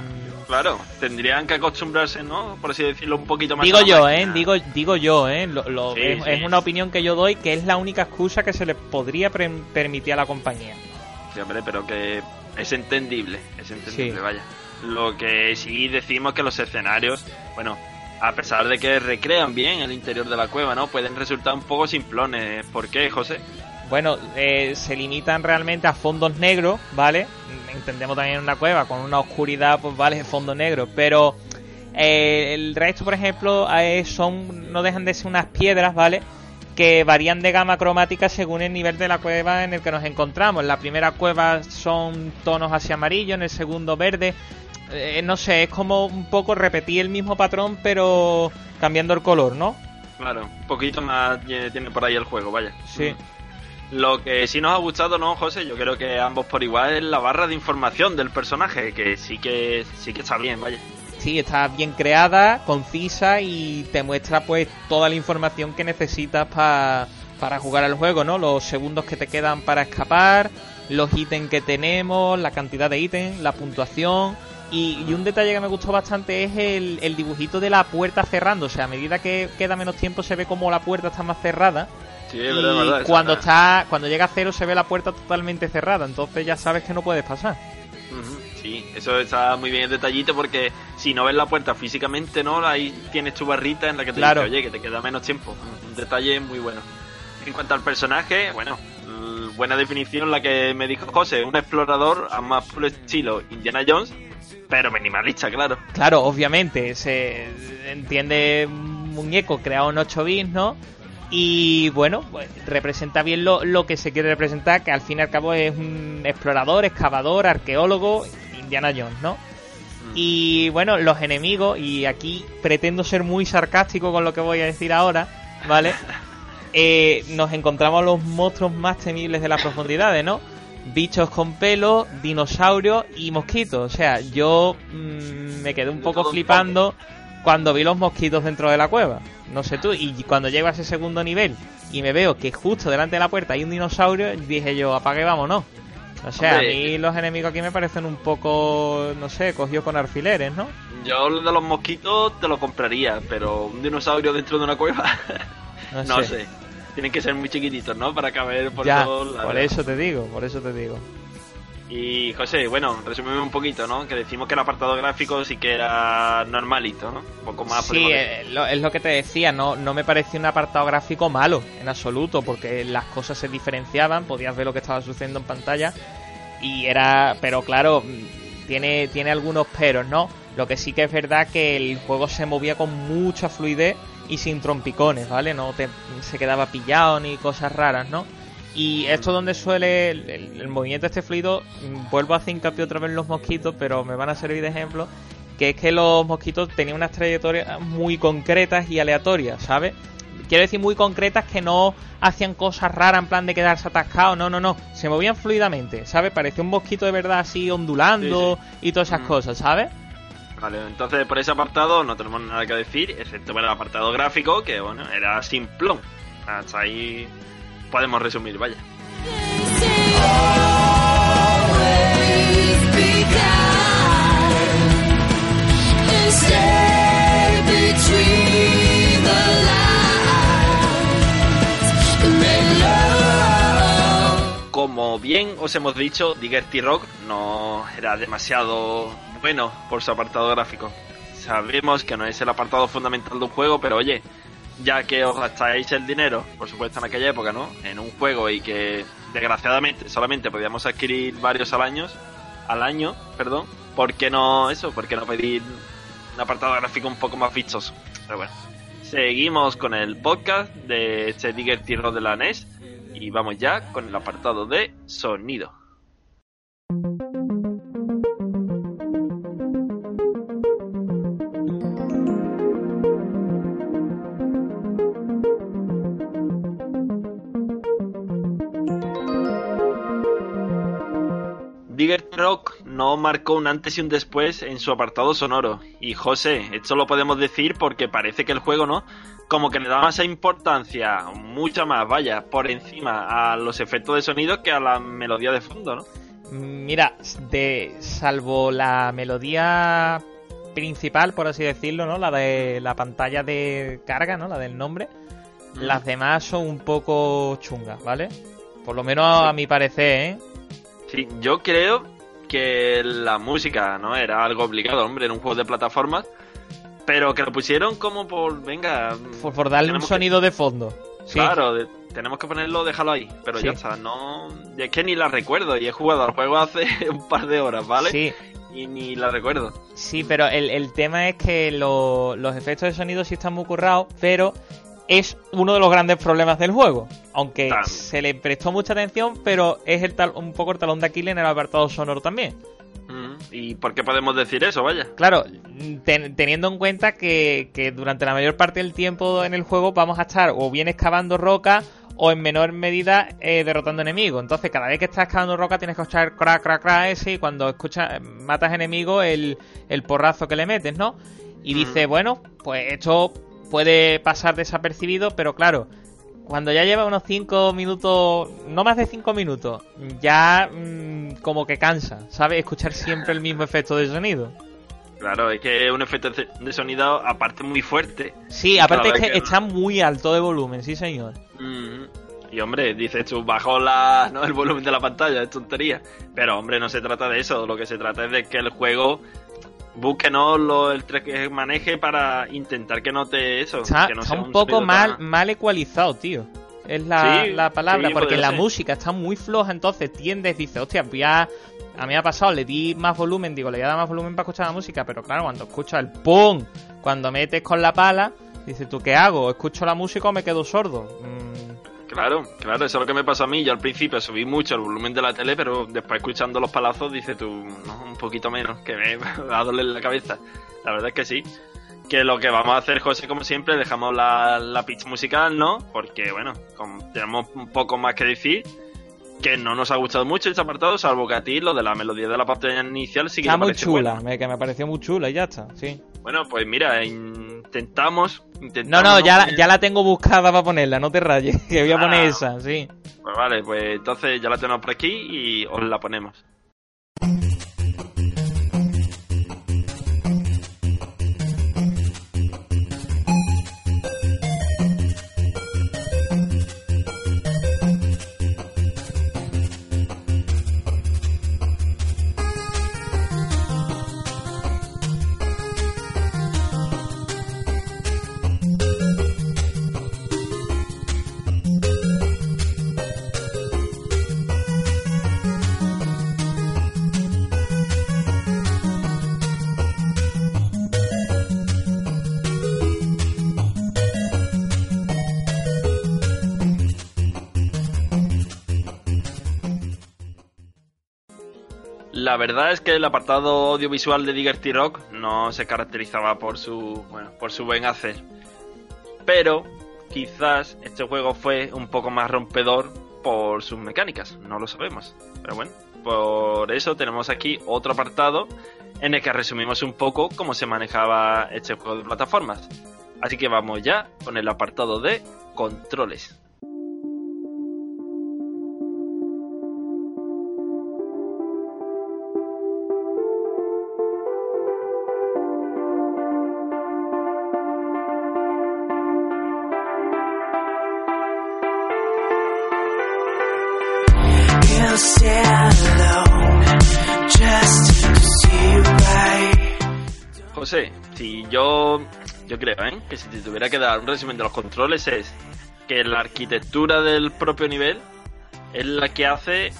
Mm, Claro, claro, tendrían que acostumbrarse, ¿no? Por así decirlo, un poquito más. Digo yo, ¿eh? Digo, digo yo, ¿eh? Lo- lo- Sí, es, sí, es una opinión que yo doy que es la única excusa que se le podría permitir a la compañía. Sí, hombre, pero que es entendible, es entendible, Sí. vaya. Lo que sí decimos que los escenarios, bueno, a pesar de que recrean bien el interior de la cueva, ¿no? Pueden resultar un poco simplones. ¿Por qué, José? Bueno, eh, se limitan realmente a fondos negros, ¿vale? Entendemos también una cueva con una oscuridad, pues vale, fondo negro, pero eh, el resto, por ejemplo, eh, son no dejan de ser unas piedras, ¿vale? Que varían de gama cromática según el nivel de la cueva en el que nos encontramos. En la primera cueva son tonos hacia amarillo, en el segundo verde. Eh, no sé, es como un poco repetir el mismo patrón, pero cambiando el color, ¿no? Claro, un poquito más tiene por ahí el juego, vaya. Sí. Lo que sí nos ha gustado, ¿no, José? Yo creo que ambos por igual es la barra de información del personaje, que sí que sí que está bien, vaya. Sí, está bien creada, concisa y te muestra pues toda la información que necesitas pa- para jugar al juego, ¿no? Los segundos que te quedan para escapar, los ítems que tenemos, la cantidad de ítems, la puntuación. Y, y un detalle que me gustó bastante es el, el dibujito de la puerta cerrando. O sea, a medida que queda menos tiempo se ve como la puerta está más cerrada. Sí, y es verdad, es verdad, cuando está- está, cuando llega a cero se ve la puerta totalmente cerrada. Entonces ya sabes que no puedes pasar. Sí, eso está muy bien el detallito porque si no ves la puerta físicamente, ¿no? Ahí tienes tu barrita en la que te Claro. dice, oye, que te queda menos tiempo. Un detalle muy bueno. En cuanto al personaje, bueno, buena definición la que me dijo José, un explorador a más puro estilo Indiana Jones, pero minimalista, claro. Claro, obviamente, se entiende un muñeco creado en 8 bits, ¿no? Y bueno, pues, representa bien lo, lo que se quiere representar, que al fin y al cabo es un explorador, excavador, arqueólogo, Indiana Jones, ¿no? Y bueno, los enemigos, y aquí pretendo ser muy sarcástico con lo que voy a decir ahora, ¿vale? Eh, nos encontramos los monstruos más temibles de las profundidades, ¿no? Bichos con pelo, dinosaurios y mosquitos. O sea, yo mm, me quedé un poco un flipando cuando vi los mosquitos dentro de la cueva. No sé tú, y cuando llego a ese segundo nivel y me veo que justo delante de la puerta hay un dinosaurio, dije yo, apague, vámonos. O sea, Hombre, a mí los enemigos aquí me parecen un poco, no sé, cogidos con alfileres, ¿no? Yo lo de los mosquitos te lo compraría, pero un dinosaurio dentro de una cueva, No, no sé. sé. Tienen que ser muy chiquititos, ¿no? Para caber por ya, todos lados. por eso te digo, por eso te digo. Y José, bueno, resumimos un poquito, ¿no? Que decimos que el apartado gráfico sí que era normalito, ¿no? Un poco más... Sí, eh, lo- es lo que te decía, no, no me pareció un apartado gráfico malo en absoluto, porque las cosas se diferenciaban, podías ver lo que estaba sucediendo en pantalla y era, pero claro, mm, tiene, tiene algunos peros, ¿no? Lo que sí que es verdad que el juego se movía con mucha fluidez y sin trompicones, ¿vale? No te, se quedaba pillado ni cosas raras, ¿no? Y esto donde suele el, movimiento este fluido, mm, vuelvo a hacer hincapié otra vez en los mosquitos, pero me van a servir de ejemplo, que es que los mosquitos tenían unas trayectorias muy concretas y aleatorias, ¿sabes? Quiero decir muy concretas que no hacían cosas raras en plan de quedarse atascados, no, no, no, se movían fluidamente, ¿sabes? Parecía un mosquito de verdad así ondulando y todas esas Mm. cosas, ¿sabes? Vale, entonces por ese apartado no tenemos nada que decir, excepto por el apartado gráfico, que bueno, era simplón. Hasta ahí podemos resumir, vaya. Como bien os hemos dicho, Diggerty Rock no era demasiado bueno por su apartado gráfico. Sabemos que no es el apartado fundamental de un juego, pero oye, ya que os gastáis el dinero, por supuesto en aquella época, ¿no? En un juego y que desgraciadamente solamente podíamos adquirir varios al año, al año, perdón, ¿por qué no eso? ¿Por qué no pedir un apartado gráfico un poco más vistoso? Pero bueno, seguimos con el podcast de este Diggerty Rock de la NES y vamos ya con el apartado de sonido. Rock no marcó un antes y un después en su apartado sonoro. Y José, esto lo podemos decir porque parece que el juego, ¿no? Como que le da más importancia, mucha más, vaya, por encima a los efectos de sonido que a la melodía de fondo, ¿no? Mira, de salvo la melodía principal, por así decirlo, ¿no? La de la pantalla de carga, ¿no? La del nombre. Las demás son un poco chungas, ¿vale? Por lo menos Sí. a mi parecer, ¿eh? Sí, yo creo que la música, ¿no? Era algo obligado, hombre, en un juego de plataformas. Pero que lo pusieron como por, venga, Por, por darle un que- sonido de fondo. Sí. Claro, de- tenemos que ponerlo, déjalo ahí. Pero Sí. ya está, no. Es que ni la recuerdo y he jugado al juego hace un par de horas, ¿vale? Sí, Y ni la recuerdo. sí, pero el, el tema es que lo- los efectos de sonido sí están muy currados, pero es uno de los grandes problemas del juego. Aunque se le prestó mucha atención, pero es el tal- un poco el talón de Aquiles en el apartado sonoro también. Mm, ¿Y por qué podemos decir eso, vaya? Claro, ten- teniendo en cuenta que, que durante la mayor parte del tiempo en el juego vamos a estar o bien excavando roca o en menor medida eh, derrotando enemigos. Entonces, cada vez que estás excavando roca tienes que escuchar crack, crack, crack ese y cuando escuchas, matas enemigos el, el porrazo que le metes, ¿no? Y Mm. dice, bueno, pues esto puede pasar desapercibido, pero claro, cuando ya lleva unos 5 minutos, no más de 5 minutos, ya mm, como que cansa, ¿sabes? Escuchar siempre el mismo efecto de sonido. Claro, es que es un efecto de sonido aparte muy fuerte. Sí, aparte es que que- está muy alto de volumen, sí señor. Mm, Y hombre, dices tú, bajo la, ¿no? el volumen de la pantalla, es tontería. Pero hombre, no se trata de eso. Lo que se trata es de que el juego busque ¿no? lo, el tres que maneje para intentar que note eso. Está, que no está sea un poco sonido mal, tan- mal ecualizado, tío. Es la, Sí, la palabra, sí, porque la ser. música está muy floja, entonces tiendes, dices, hostia, voy a... A mí me ha pasado, le di más volumen, digo, le voy a dar más volumen para escuchar la música, pero claro, cuando escuchas el ¡pum! Cuando metes con la pala, dices, ¿tú qué hago? ¿Escucho la música o me quedo sordo? Mm, Claro, claro, eso es lo que me pasó a mí. Yo al principio subí mucho el volumen de la tele, pero después escuchando los palazos dices tú, no, un poquito menos, que me va a doler la cabeza. La verdad es que sí. Que lo que vamos a hacer, José, como siempre, dejamos la, la pitch musical, ¿no? Porque, bueno, como tenemos un poco más que decir, que no nos ha gustado mucho este apartado, salvo que a ti lo de la melodía de la parte inicial sí que está te muy chula, me, que me pareció muy chula y ya está, sí. Bueno, pues mira, intentamos... No, intentamos no, ya, la- ya la tengo buscada para ponerla, no te rayes, que voy a poner Ah. esa, sí. Pues vale, pues entonces ya la tenemos por aquí y os la ponemos. Verdad es que el apartado audiovisual de Diggerty Rock no se caracterizaba por su, bueno, por su buen hacer. Pero quizás este juego fue un poco más rompedor por sus mecánicas, no lo sabemos. Pero bueno, por eso tenemos aquí otro apartado en el que resumimos un poco cómo se manejaba este juego de plataformas. Así que vamos ya con el apartado de controles. José, si yo, yo creo, ¿eh? que si te tuviera que dar un resumen de los controles es que la arquitectura del propio nivel es la que hace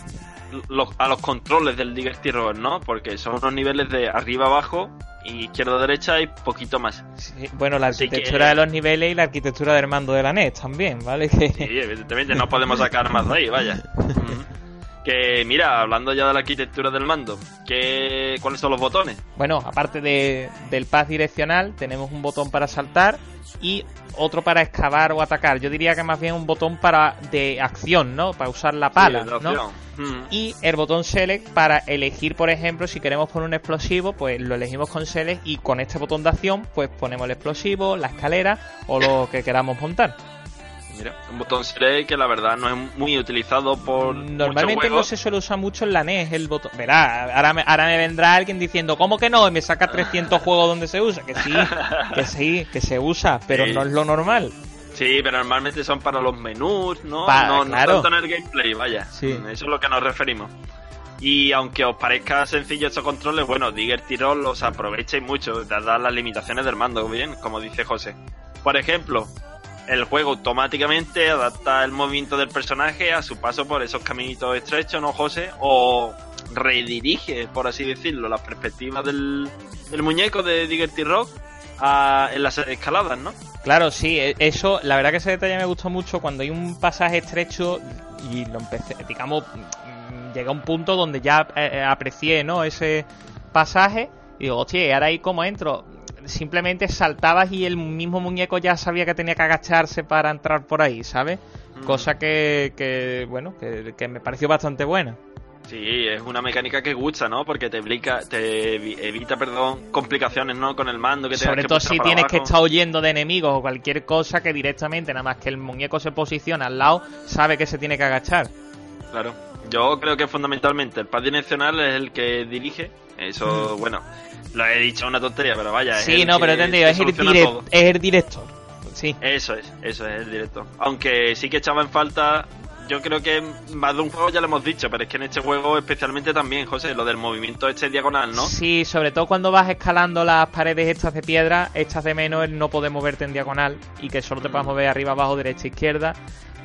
los- a los controles del Digger Rover, ¿no? Porque son unos niveles de arriba abajo y izquierda derecha y poquito más. Sí, bueno, la Así arquitectura que- de los niveles y la arquitectura del mando de la NES también, ¿vale? Que... Sí, evidentemente no podemos sacar más de ahí, vaya. Que mira, hablando ya de la arquitectura del mando, ¿qué, ¿cuáles son los botones? Bueno, aparte de, del pad direccional, tenemos un botón para saltar y otro para excavar o atacar. Yo diría que más bien un botón para de acción, ¿no? Para usar la pala, Sí, ¿no? Ujú. Y el botón Select para elegir, por ejemplo, si queremos poner un explosivo, pues lo elegimos con Select y con este botón de acción, pues ponemos el explosivo, la escalera o lo que queramos montar. Mira, un botón select que la verdad no es muy utilizado por Normalmente no se suele usar mucho en la NES el botón. Verá, ahora me, ahora me vendrá alguien diciendo, ¿cómo que no? Y me saca 300 juegos donde se usa. Que sí, que sí, que se usa, pero Sí. no es lo normal. Sí, pero normalmente son para los menús, ¿no? Pa- no, no tanto en el gameplay, vaya. Sí. Eso es lo que nos referimos. Y aunque os parezca sencillo estos controles, bueno, Digger Tirol los aprovecháis mucho, dadas las limitaciones del mando, bien, como dice José. Por ejemplo, el juego automáticamente adapta el movimiento del personaje a su paso por esos caminitos estrechos, ¿no, José? O redirige, por así decirlo, la perspectiva del, muñeco de Digger Rock a- en las escaladas, ¿no? Claro, sí, e- eso, la verdad que ese detalle me gustó mucho cuando hay un pasaje estrecho y lo empecé, digamos, mm, llega a un punto donde ya eh, eh, aprecié, ¿no? Ese pasaje y digo, hostia, ¿y ahora ahí cómo entro? Simplemente saltabas y el mismo muñeco ya sabía que tenía que agacharse para entrar por ahí, ¿sabes? Mm. Cosa que, que bueno, que, que me pareció bastante buena. Sí, es una mecánica que gusta, ¿no? Porque te, evita, te evi- evita, perdón, complicaciones, ¿no? Con el mando que Sobre que todo si tienes que estar huyendo de enemigos o cualquier cosa que directamente, nada más que el muñeco se posiciona al lado, sabe que se tiene que agachar. Claro. Yo creo que fundamentalmente el pad direccional es el que dirige. Eso, bueno, lo he dicho una tontería, pero vaya. es Sí, el no, pero entendido, te es el, direct- es el director. Sí. Eso es, eso es el directo. Aunque sí que echaba en falta, yo creo que más de un juego ya lo hemos dicho, pero es que en este juego especialmente también, José, lo del movimiento este diagonal, ¿no? Sí, sobre todo cuando vas escalando las paredes estas de piedra, echas de menos el no poder moverte en diagonal y que solo te puedas mover arriba, abajo, derecha, izquierda,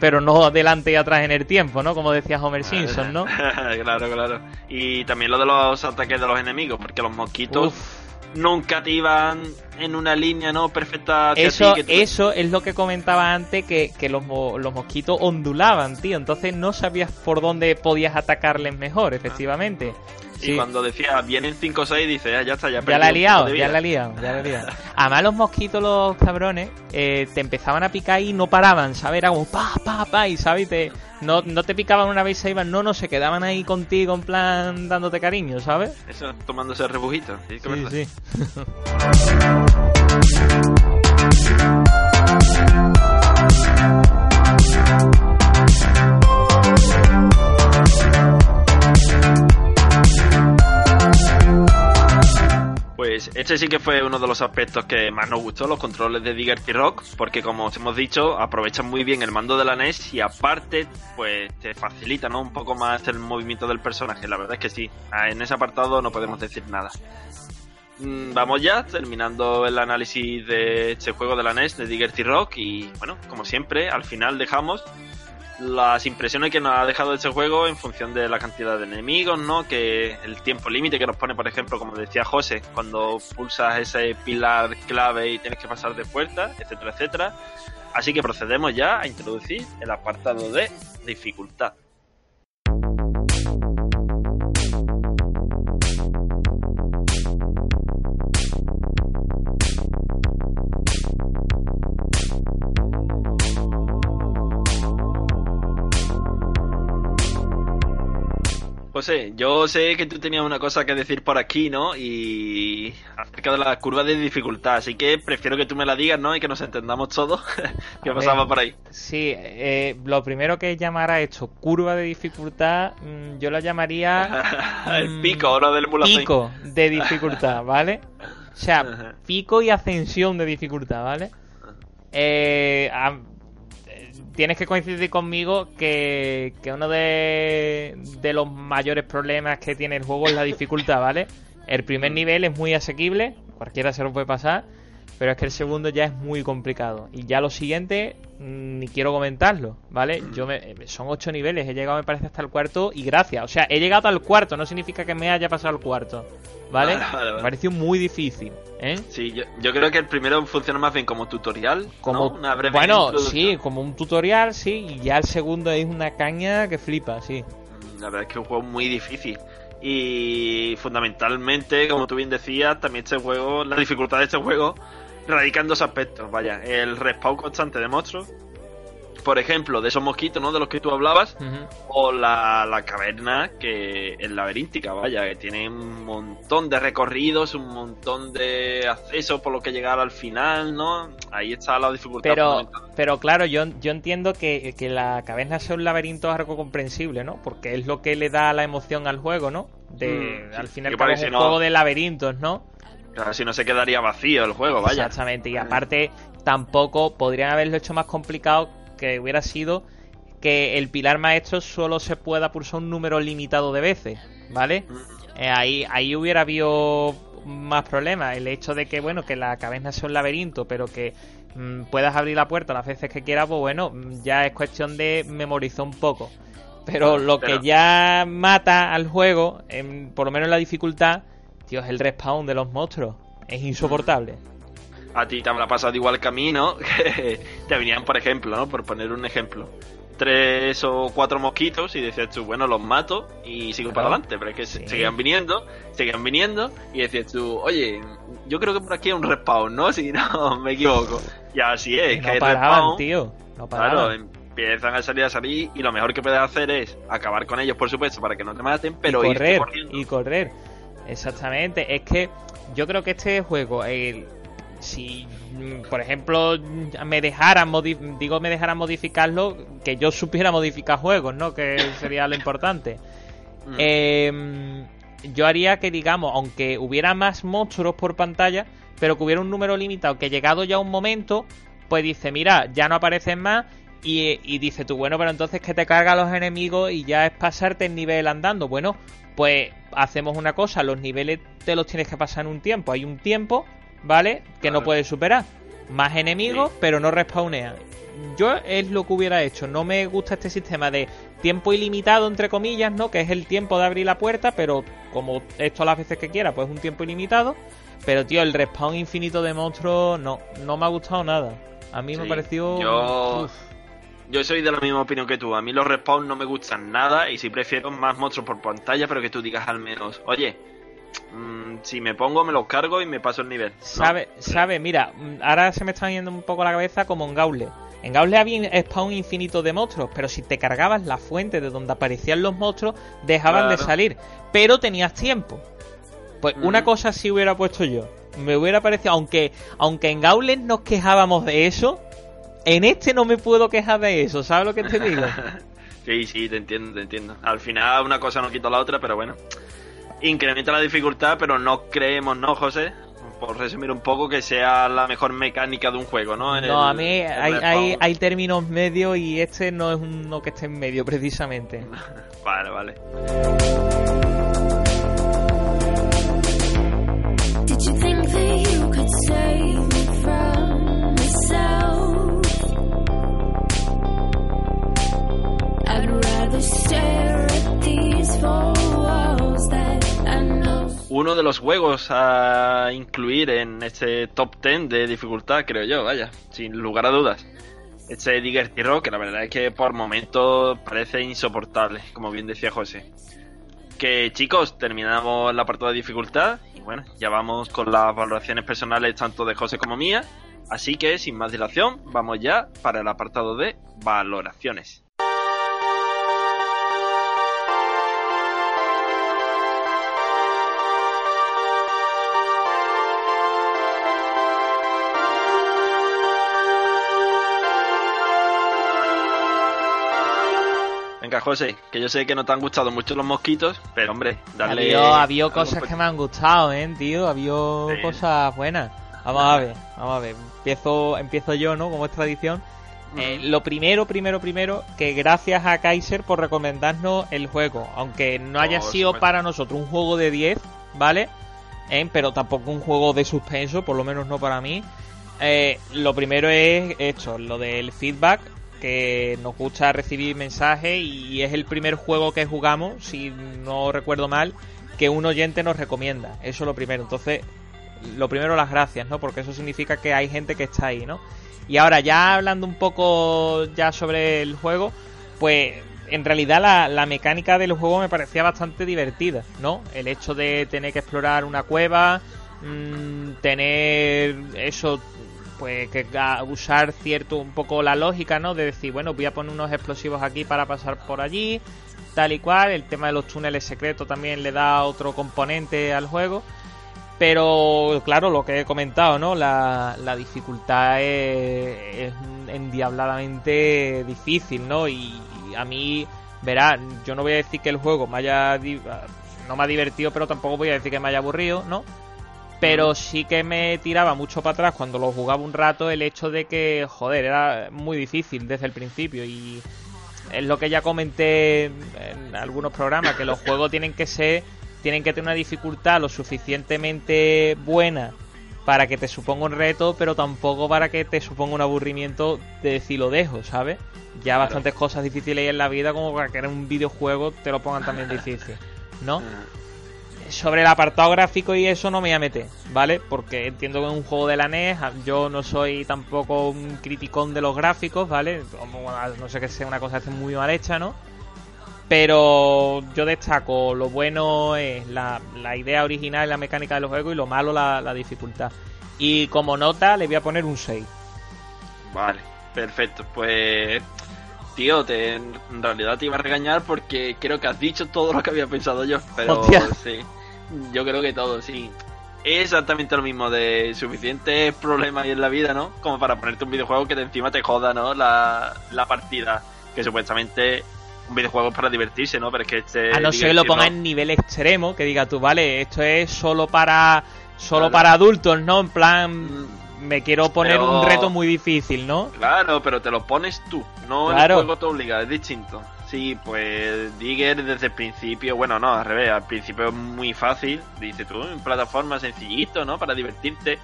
pero no adelante y atrás en el tiempo, ¿no? Como decía Homer Simpson, ¿no? claro, claro. Y también lo de los ataques de los enemigos, porque los mosquitos Uf, nunca te iban en una línea, ¿no? Perfecta hacia eso, ti, que tú- eso es lo que comentaba antes, que, que los, los mosquitos ondulaban, tío. Entonces no sabías por dónde podías atacarles mejor, efectivamente. Y Sí. cuando decía vienen 5 o 6, dices, ah, ya está, ya, Ya la he liado, ya la he liado, ya la he liado. Además los mosquitos, los cabrones, eh, te empezaban a picar y no paraban, ¿sabes? Era como pa, pa, pa, y ¿sabes? Y te, no, no te picaban una vez y se iban, no, no, se quedaban ahí contigo en plan dándote cariño, ¿sabes? Eso, tomándose el rebujito. Sí, verdad. sí. este sí que fue uno de los aspectos que más nos gustó, los controles de Digger Rock, porque como os hemos dicho, aprovechan muy bien el mando de la NES y aparte, pues te facilita un poco más el movimiento del personaje. La verdad es que sí, en ese apartado no podemos decir nada. Mm, Vamos ya terminando el análisis de este juego de la NES de Digger Rock y bueno, como siempre, al final dejamos las impresiones que nos ha dejado este juego en función de la cantidad de enemigos, ¿no? Que el tiempo límite que nos pone, por ejemplo, como decía José, cuando pulsas ese pilar clave y tienes que pasar de puerta, etcétera, etcétera. Así que procedemos ya a introducir el apartado de dificultad. José, yo sé que tú tenías una cosa que decir por aquí, ¿no? Y acerca de la curva de dificultad, así que prefiero que tú me la digas, ¿no? Y que nos entendamos todos qué A pasaba ver, por ahí. Sí, eh, lo primero que llamara esto curva de dificultad, mm, yo la llamaría El mm, pico, ¿no? Del Mulacén. pico de dificultad, ¿vale? O sea, pico y ascensión de dificultad, ¿vale? Eh, a- eh, tienes que coincidir conmigo que, que uno de, de los mayores problemas que tiene el juego es la dificultad, ¿vale? El primer nivel es muy asequible, cualquiera se lo puede pasar, pero es que el segundo ya es muy complicado. Y ya lo siguiente, mm, ni quiero comentarlo, ¿vale? Yo me, eh, son ocho niveles, he llegado me parece hasta el cuarto y gracias. O sea, he llegado al cuarto, no significa que me haya pasado al cuarto, ¿vale? Vale, vale, vale. Me pareció muy difícil, ¿eh? Sí, yo, yo creo que el primero funciona más bien como tutorial, Como, ¿no? Una breve bueno, sí, como un tutorial, sí, y ya el segundo es una caña que flipa, sí. Mm, La verdad es que es un juego muy difícil. Y fundamentalmente, como tú bien decías, también este juego, la dificultad de este juego radica en dos aspectos. Vaya, el respawn constante de monstruos. Por ejemplo, de esos mosquitos, ¿no? De los que tú hablabas. O la, la caverna que es laberíntica, vaya, que tiene un montón de recorridos, un montón de accesos por lo que llegar al final, ¿no? Ahí está la dificultad. Pero, pero claro, yo, yo entiendo que, que la caverna sea un laberinto es algo comprensible, ¿no? Porque es lo que le da la emoción al juego, ¿no? De, Mm, al final si un no- juego de laberintos, ¿no? Claro, si no se quedaría vacío el juego, vaya. Exactamente, y aparte tampoco podrían haberlo hecho más complicado que hubiera sido que el pilar maestro solo se pueda pulsar un número limitado de veces, ¿vale? Eh, ahí, ahí hubiera habido más problemas. El hecho de que, bueno, que la caverna sea un laberinto, pero que mm, puedas abrir la puerta las veces que quieras, pues bueno, mm, ya es cuestión de memorizar un poco. Pero lo Pero- que ya mata al juego, en- por lo menos en la dificultad, tío, es el respawn de los monstruos. Es insoportable. A ti te habrá pasado igual que a mí, ¿no? Que te venían, por ejemplo, ¿no? Por poner un ejemplo. Tres o cuatro mosquitos y decías tú, bueno, los mato y sigo para Claro. adelante. Pero es que Sí. seguían viniendo, seguían viniendo y decías tú, oye, yo creo que por aquí hay un respawn, ¿no? Si no me equivoco. Y así es, Y que no hay paraban, respawn. tío. No Claro, paraban. empiezan a salir a salir y lo mejor que puedes hacer es acabar con ellos, por supuesto, para que no te maten, pero y correr y correr exactamente es que yo creo que este juego el- si mm, por ejemplo me dejaran digo me dejaran modificarlo que yo supiera modificar juegos no que sería lo importante Mm. Eh, yo haría que digamos aunque hubiera más monstruos por pantalla pero que hubiera un número limitado que llegado ya un momento pues dice mira ya no aparecen más y, y dice tú, bueno, pero entonces que te carga los enemigos y ya es pasarte el nivel andando. Bueno, pues hacemos una cosa, los niveles te los tienes que pasar en un tiempo. Hay un tiempo, ¿vale? Que no puedes superar. Más enemigos, Sí. pero no respawnean. Yo es lo que hubiera hecho. No me gusta este sistema de tiempo ilimitado, entre comillas, ¿no? Que es el tiempo de abrir la puerta, pero como esto las veces que quiera, pues un tiempo ilimitado. Pero, tío, el respawn infinito de monstruos, no, no me ha gustado nada. A mí me pareció... Yo, Uf. yo soy de la misma opinión que tú. A mí los respawns no me gustan nada y sí prefiero más monstruos por pantalla, pero que tú digas al menos, oye, mm, si me pongo me los cargo y me paso el nivel. ¿no? Sabe, sabe, mira, mm, ahora se me está yendo un poco la cabeza como en Gaule. En Gaule había spawn infinito de monstruos, pero si te cargabas la fuente de donde aparecían los monstruos, dejaban de salir. Pero tenías tiempo. Pues una cosa sí hubiera puesto yo. Me hubiera parecido, aunque, aunque en Gaule nos quejábamos de eso, en este no me puedo quejar de eso, ¿sabes lo que te digo? Sí, sí, te entiendo, te entiendo. Al final una cosa no quita la otra, pero bueno. Incrementa la dificultad, pero no creemos, ¿no, José? Por resumir un poco, que sea la mejor mecánica de un juego, ¿no? No, a mí hay, hay, hay términos medios y este no es uno que esté en medio, precisamente. Vale, vale. Uno de los juegos a incluir en este top 10 de dificultad, creo yo, vaya, sin lugar a dudas. Este Digger Rock, que la verdad es que por momentos parece insoportable, como bien decía José. Que chicos, terminamos el apartado de dificultad y bueno, ya vamos con las valoraciones personales tanto de José como mía. Así que sin más dilación, vamos ya para el apartado de valoraciones. Venga, José, que yo sé que no te han gustado mucho los mosquitos, pero hombre, dale. Había, cosas que me han gustado, ¿eh, tío? Había Sí. cosas buenas. Vamos a ver, vamos a ver. Empiezo, empiezo yo, ¿no? Como es tradición. Eh, lo primero, primero, primero, que gracias a Kaiser por recomendarnos el juego. Aunque no haya Por sido supuesto. para nosotros un juego de 10, ¿vale? Eh, pero tampoco un juego de suspenso, por lo menos no para mí. Eh, lo primero es esto, lo del feedback, que nos gusta recibir mensajes y es el primer juego que jugamos, si no recuerdo mal, que un oyente nos recomienda. Eso es lo primero. Entonces, lo primero las gracias, ¿no? Porque eso significa que hay gente que está ahí, ¿no? Y ahora ya hablando un poco ya sobre el juego, pues en realidad la, la mecánica del juego me parecía bastante divertida, ¿no? El hecho de tener que explorar una cueva, mm, tener eso, pues que a- usar cierto un poco la lógica, ¿no? De decir, bueno, voy a poner unos explosivos aquí para pasar por allí, tal y cual. El tema de los túneles secretos también le da otro componente al juego. Pero claro, lo que he comentado, ¿no? La, la dificultad es, endiabladamente difícil, ¿no? Y, y a mí, verá, yo no voy a decir que el juego me haya no me ha divertido, pero tampoco voy a decir que me haya aburrido, ¿no? Pero sí que me tiraba mucho para atrás cuando lo jugaba un rato el hecho de que, joder, era muy difícil desde el principio y es lo que ya comenté en algunos programas, que los juegos tienen que ser, tienen que tener una dificultad lo suficientemente buena para que te suponga un reto, pero tampoco para que te suponga un aburrimiento de decir lo dejo, ¿sabes? Ya bastantes cosas difíciles hay en la vida como para que en un videojuego te lo pongan también difícil, ¿no? Sobre el apartado gráfico y eso no me voy a meter, ¿vale? Porque entiendo que es un juego de la NES, yo no soy tampoco un criticón de los gráficos, ¿vale? No sé que sea una cosa que esté muy mal hecha, ¿no? Pero yo destaco lo bueno es la, la idea original la mecánica del juego y lo malo la, la dificultad. Y como nota le voy a poner un 6. Vale, perfecto. Pues, tío, te, en realidad te iba a regañar porque creo que has dicho todo lo que había pensado yo. Pero Hostia. sí, yo creo que todo, sí. Es exactamente lo mismo de suficientes problemas en la vida, ¿no? Como para ponerte un videojuego que de encima te joda, ¿no? La, la partida. Que supuestamente un videojuego es para divertirse, ¿no? Pero es que este. A no ser que lo ponga en nivel extremo, que diga tú, vale, esto es solo para solo para adultos, ¿no? En plan, Mm, me quiero poner Pero- un reto muy difícil, ¿no? Claro, pero te lo pones tú, no Claro. el juego te obliga, es distinto. Sí, pues Digger desde el principio, bueno, no, al revés, al principio es muy fácil, dice tú, en plataforma sencillito, ¿no? Para divertirte.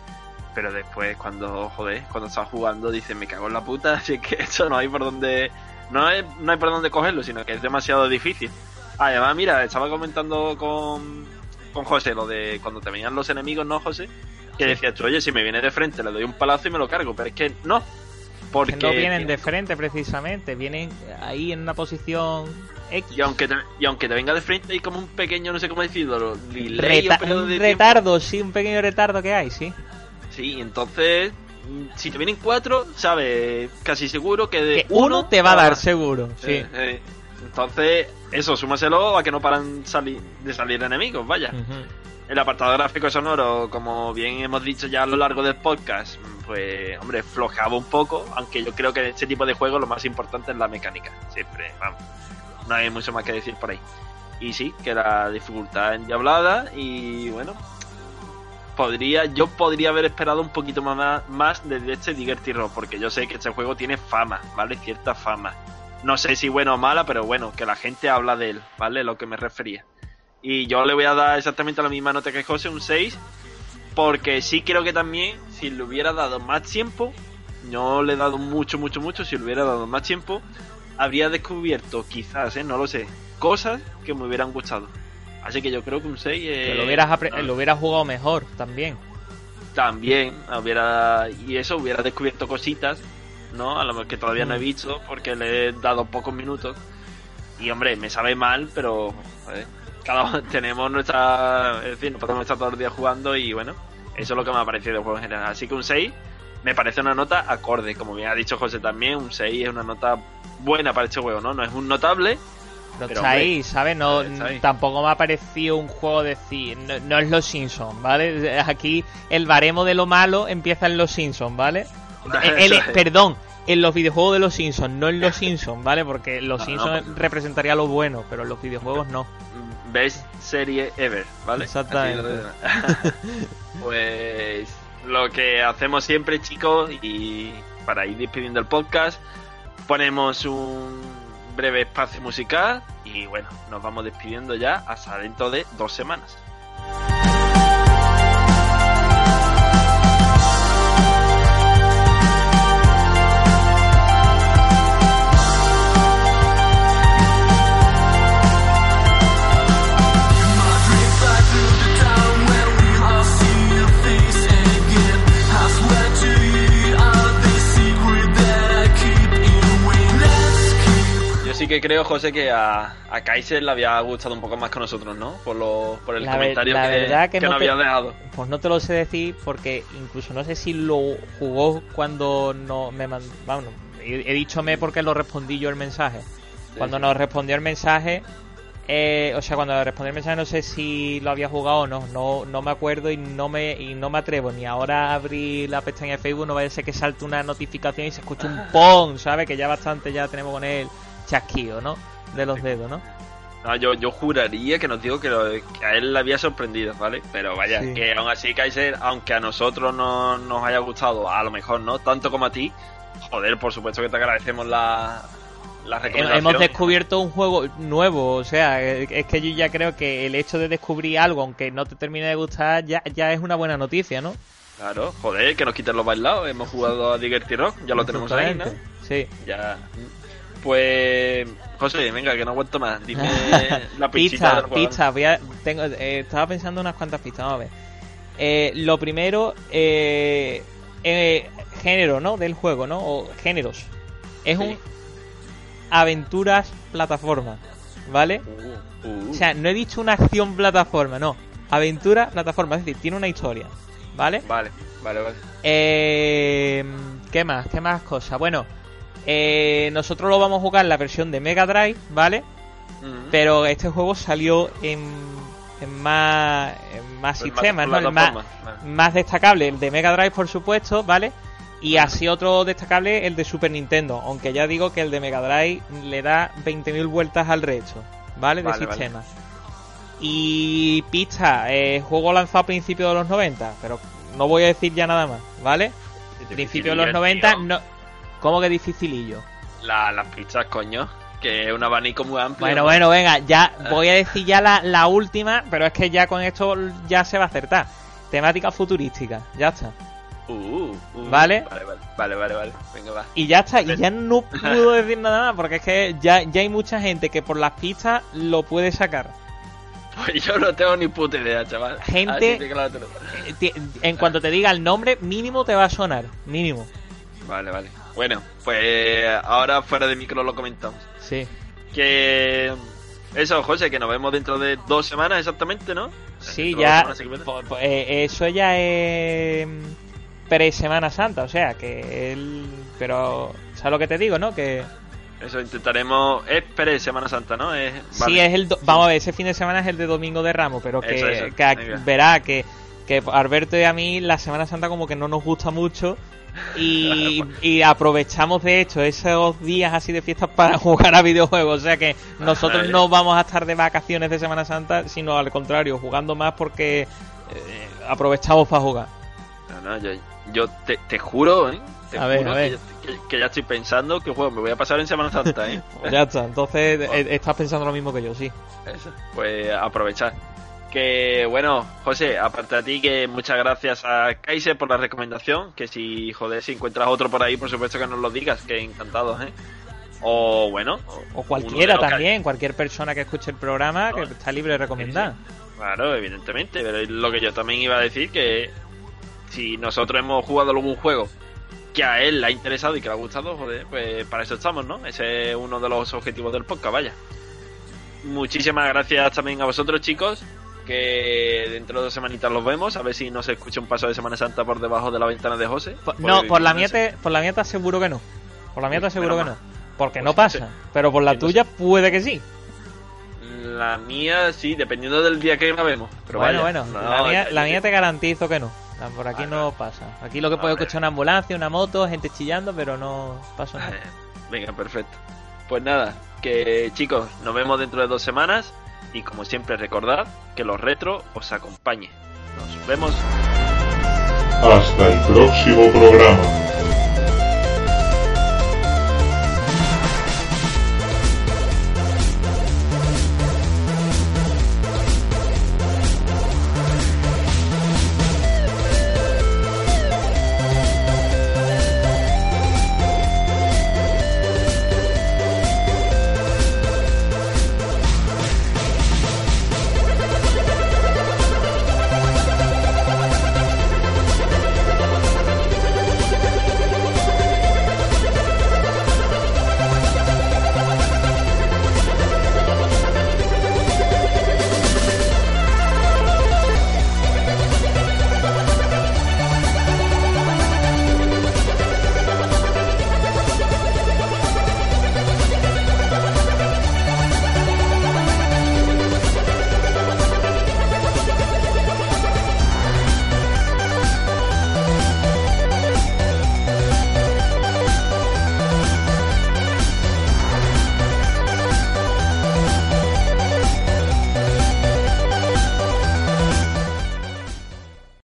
Pero después cuando, joder, cuando estás jugando dices, me cago en la puta, así que eso no hay por dónde, no, es, no hay por dónde cogerlo, sino que es demasiado difícil. Además, mira, estaba comentando con, con José lo de cuando te venían los enemigos, ¿no, José? Que decías tú, oye, si me viene de frente le doy un palazo y me lo cargo, pero es que no. Porque Que no vienen de frente precisamente, vienen ahí en una posición X. Y aunque, te, y aunque te venga de frente hay como un pequeño, no sé cómo decirlo, delay o Reta- periodo un de tiempo. retardo, sí, un pequeño retardo que hay, sí. Sí, entonces, mm, si te vienen cuatro, sabes casi seguro que de Que uno te va a dar seguro, sí. eh, eh, entonces, eso, súmaselo a que no paran sali- de salir enemigos, vaya. El apartado gráfico sonoro, como bien hemos dicho ya a lo largo del podcast, pues, hombre, flojaba un poco, aunque yo creo que en este tipo de juegos lo más importante es la mecánica, siempre, vamos. No hay mucho más que decir por ahí. Y sí, que la dificultad endiablada y bueno, podría yo podría haber esperado un poquito más, más de este Digger Rock, porque yo sé que este juego tiene fama, ¿vale? Cierta fama. No sé si buena o mala, pero bueno, que la gente habla de él, ¿vale? Lo que me refería. Y yo le voy a dar exactamente la misma nota que José, un 6. Porque sí creo que también, si le hubiera dado más tiempo, no le he dado mucho, mucho, mucho, si le hubiera dado más tiempo, habría descubierto, quizás, ¿eh? no lo sé, cosas que me hubieran gustado. Así que yo creo que un 6 Que eh, lo hubieras, apre- lo hubieras jugado mejor también. también hubiera y eso hubiera descubierto cositas no a lo mejor que todavía no he Mm. visto porque le he dado pocos minutos y hombre me sabe mal pero joder, cada uno tenemos nuestra es decir no podemos estar todos los días jugando y bueno eso es lo que me ha parecido el juego en general así que un 6 me parece una nota acorde como bien ha dicho José también un 6 es una nota buena para este juego no no es un notable Pero, Pero, está hombre, ahí, ¿sabes? No, está ahí. Tampoco me ha parecido un juego de. No, no es los Simpsons, ¿vale? Aquí el baremo de lo malo empieza en los Simpsons, ¿vale? El- el- perdón, en los videojuegos de los Simpsons, no en los Simpsons, ¿vale? Porque los No, no, Simpsons pues- representaría lo bueno, pero en los videojuegos no. Best serie ever, ¿vale? Exactamente. Lo- pues lo que hacemos siempre, chicos, y para ir despidiendo el podcast, ponemos un breve espacio musical y bueno, nos vamos despidiendo ya hasta dentro de dos semanas. Sí que creo, José, que a, a Kaiser le había gustado un poco más que nosotros, ¿no? Por, lo, por el La ver- comentario la que, verdad que que no nos te- había dejado. Pues no te lo sé decir porque incluso no sé si lo jugó cuando no me mandó. Vamos, he, he dicho me porque lo respondí yo el mensaje. Cuando sí. nos respondió el mensaje, eh, o sea, cuando nos respondió el mensaje no sé si lo había jugado o no. No, no me acuerdo y no me y no me atrevo ni ahora abrir la pestaña de Facebook. No vaya a ser que salte una notificación y se escuche un pon, ¿sabes? Que ya bastante ya tenemos con el chasquido, ¿no? De los dedos, ¿no? No, yo, yo juraría que nos digo que, lo- que a él le había sorprendido, ¿vale? Pero vaya, Sí. que aún así Kaiser, aunque a nosotros no nos haya gustado, a lo mejor no, tanto como a ti, joder, por supuesto que te agradecemos la, la recomendación. Hemos descubierto un juego nuevo, o sea, es que yo ya creo que el hecho de descubrir algo, aunque no te termine de gustar, ya, ya es una buena noticia, ¿no? Claro, joder, que nos quiten los bailados, hemos jugado a Diggerty Rock, ya lo tenemos ahí, ¿no? Sí. Ya. Pues, José, venga, que no aguanto más. Dime la Pista, pista, voy a- tengo, eh, estaba pensando unas cuantas pistas, vamos a ver. Eh, lo primero, eh, eh, género, ¿no? Del juego, ¿no? O géneros. Es Sí. un aventuras plataforma, ¿vale? Uh, uh, O sea, no he dicho una acción plataforma, no. Aventura plataforma, es decir, tiene una historia, ¿vale? Vale, vale, vale. Eh, ¿Qué más? ¿Qué más cosas? Bueno, eh, nosotros lo vamos a jugar en la versión de Mega Drive, ¿vale? Pero este juego salió en, en más, en más Pues sistemas, más ¿no? El más, plataformas, vale. más destacable, el de Mega Drive, por supuesto, ¿vale? Y así otro destacable, el de Super Nintendo. Aunque ya digo que el de Mega Drive le da 20.000 vueltas al resto, ¿vale? De vale. sistemas. Y pista, eh, juego lanzado a principios de los 90, pero no voy a decir ya nada más, ¿vale? Principios de los Tío, 90, no. ¿Cómo que dificilillo? La- las pizzas, coño. Que es un abanico muy amplio. Bueno, ¿no? bueno, venga, ya voy a decir ya la, la última, pero es que ya con esto ya se va a acertar. Temática futurística, ya está. Uh, uh, ¿Vale? Vale, vale, vale, vale, vale. Venga, va. Y ya está, y ya no puedo decir nada más, porque es que ya, ya hay mucha gente que por las pistas lo puede sacar. Pues yo no tengo ni puta idea, chaval. Gente- Eh, En cuanto te diga el nombre, mínimo te va a sonar, mínimo. Vale, vale. Bueno, pues ahora fuera de micro lo comentamos. Sí. Que. Eso, José, que nos vemos dentro de dos semanas exactamente, ¿no? Sí, Dentro ya. semanas, eh, eso ya es. Pre-Semana Santa, o sea, que él. Pero. ¿Sabes lo que te digo, no? Que. Eso intentaremos. Es pre Semana Santa, ¿no? Es, Sí, es el. do- Vamos a ver, ese fin de semana es el de Domingo de Ramos, pero que, Eso, eso, que verá que, que Alberto y a mí la Semana Santa como que no nos gusta mucho. Y, y aprovechamos de hecho esos días así de fiestas para jugar a videojuegos. O sea que nosotros no vamos a estar de vacaciones de Semana Santa, sino al contrario, jugando más porque eh, aprovechamos para jugar. No, no, yo, yo te, te juro, ¿eh? Te A ver, juro a ver. Que, ya- que- que ya estoy pensando que juego me voy a pasar en Semana Santa, ¿eh? Pues ya está, entonces eh, estás pensando lo mismo que yo, sí. Eso, pues aprovechar. Que bueno, José, aparte de ti, que muchas gracias a Kaiser por la recomendación. Que si, joder, si encuentras otro por ahí, por supuesto que nos lo digas, que encantados, ¿eh? O bueno, O cualquiera que- también, cualquier persona que escuche el programa que está libre de recomendar. Claro, evidentemente, pero es lo que yo también iba a decir que si nosotros hemos jugado algún juego que a él le ha interesado y que le ha gustado, joder, pues para eso estamos, ¿no? Ese es uno de los objetivos del podcast, vaya. Muchísimas gracias también a vosotros, chicos, que dentro de dos semanitas los vemos, a ver si no se escucha un paso de Semana Santa por debajo de la ventana de José. Pues no, por la, mía te, por la mía te aseguro que no. Por la mía te aseguro que no. Porque pues no pasa. Pero por la pues tuya puede que sí. La mía sí, dependiendo del día que grabemos. Pero bueno, bueno, la, mía, la mía te garantizo que no. Por aquí no pasa. Aquí lo que puedo escuchar es una ambulancia, una moto, gente chillando, pero no pasa nada. Venga, perfecto. Pues nada, que chicos, nos vemos dentro de dos semanas y como siempre recordad que los retro os acompañe. Nos vemos. Hasta el próximo programa.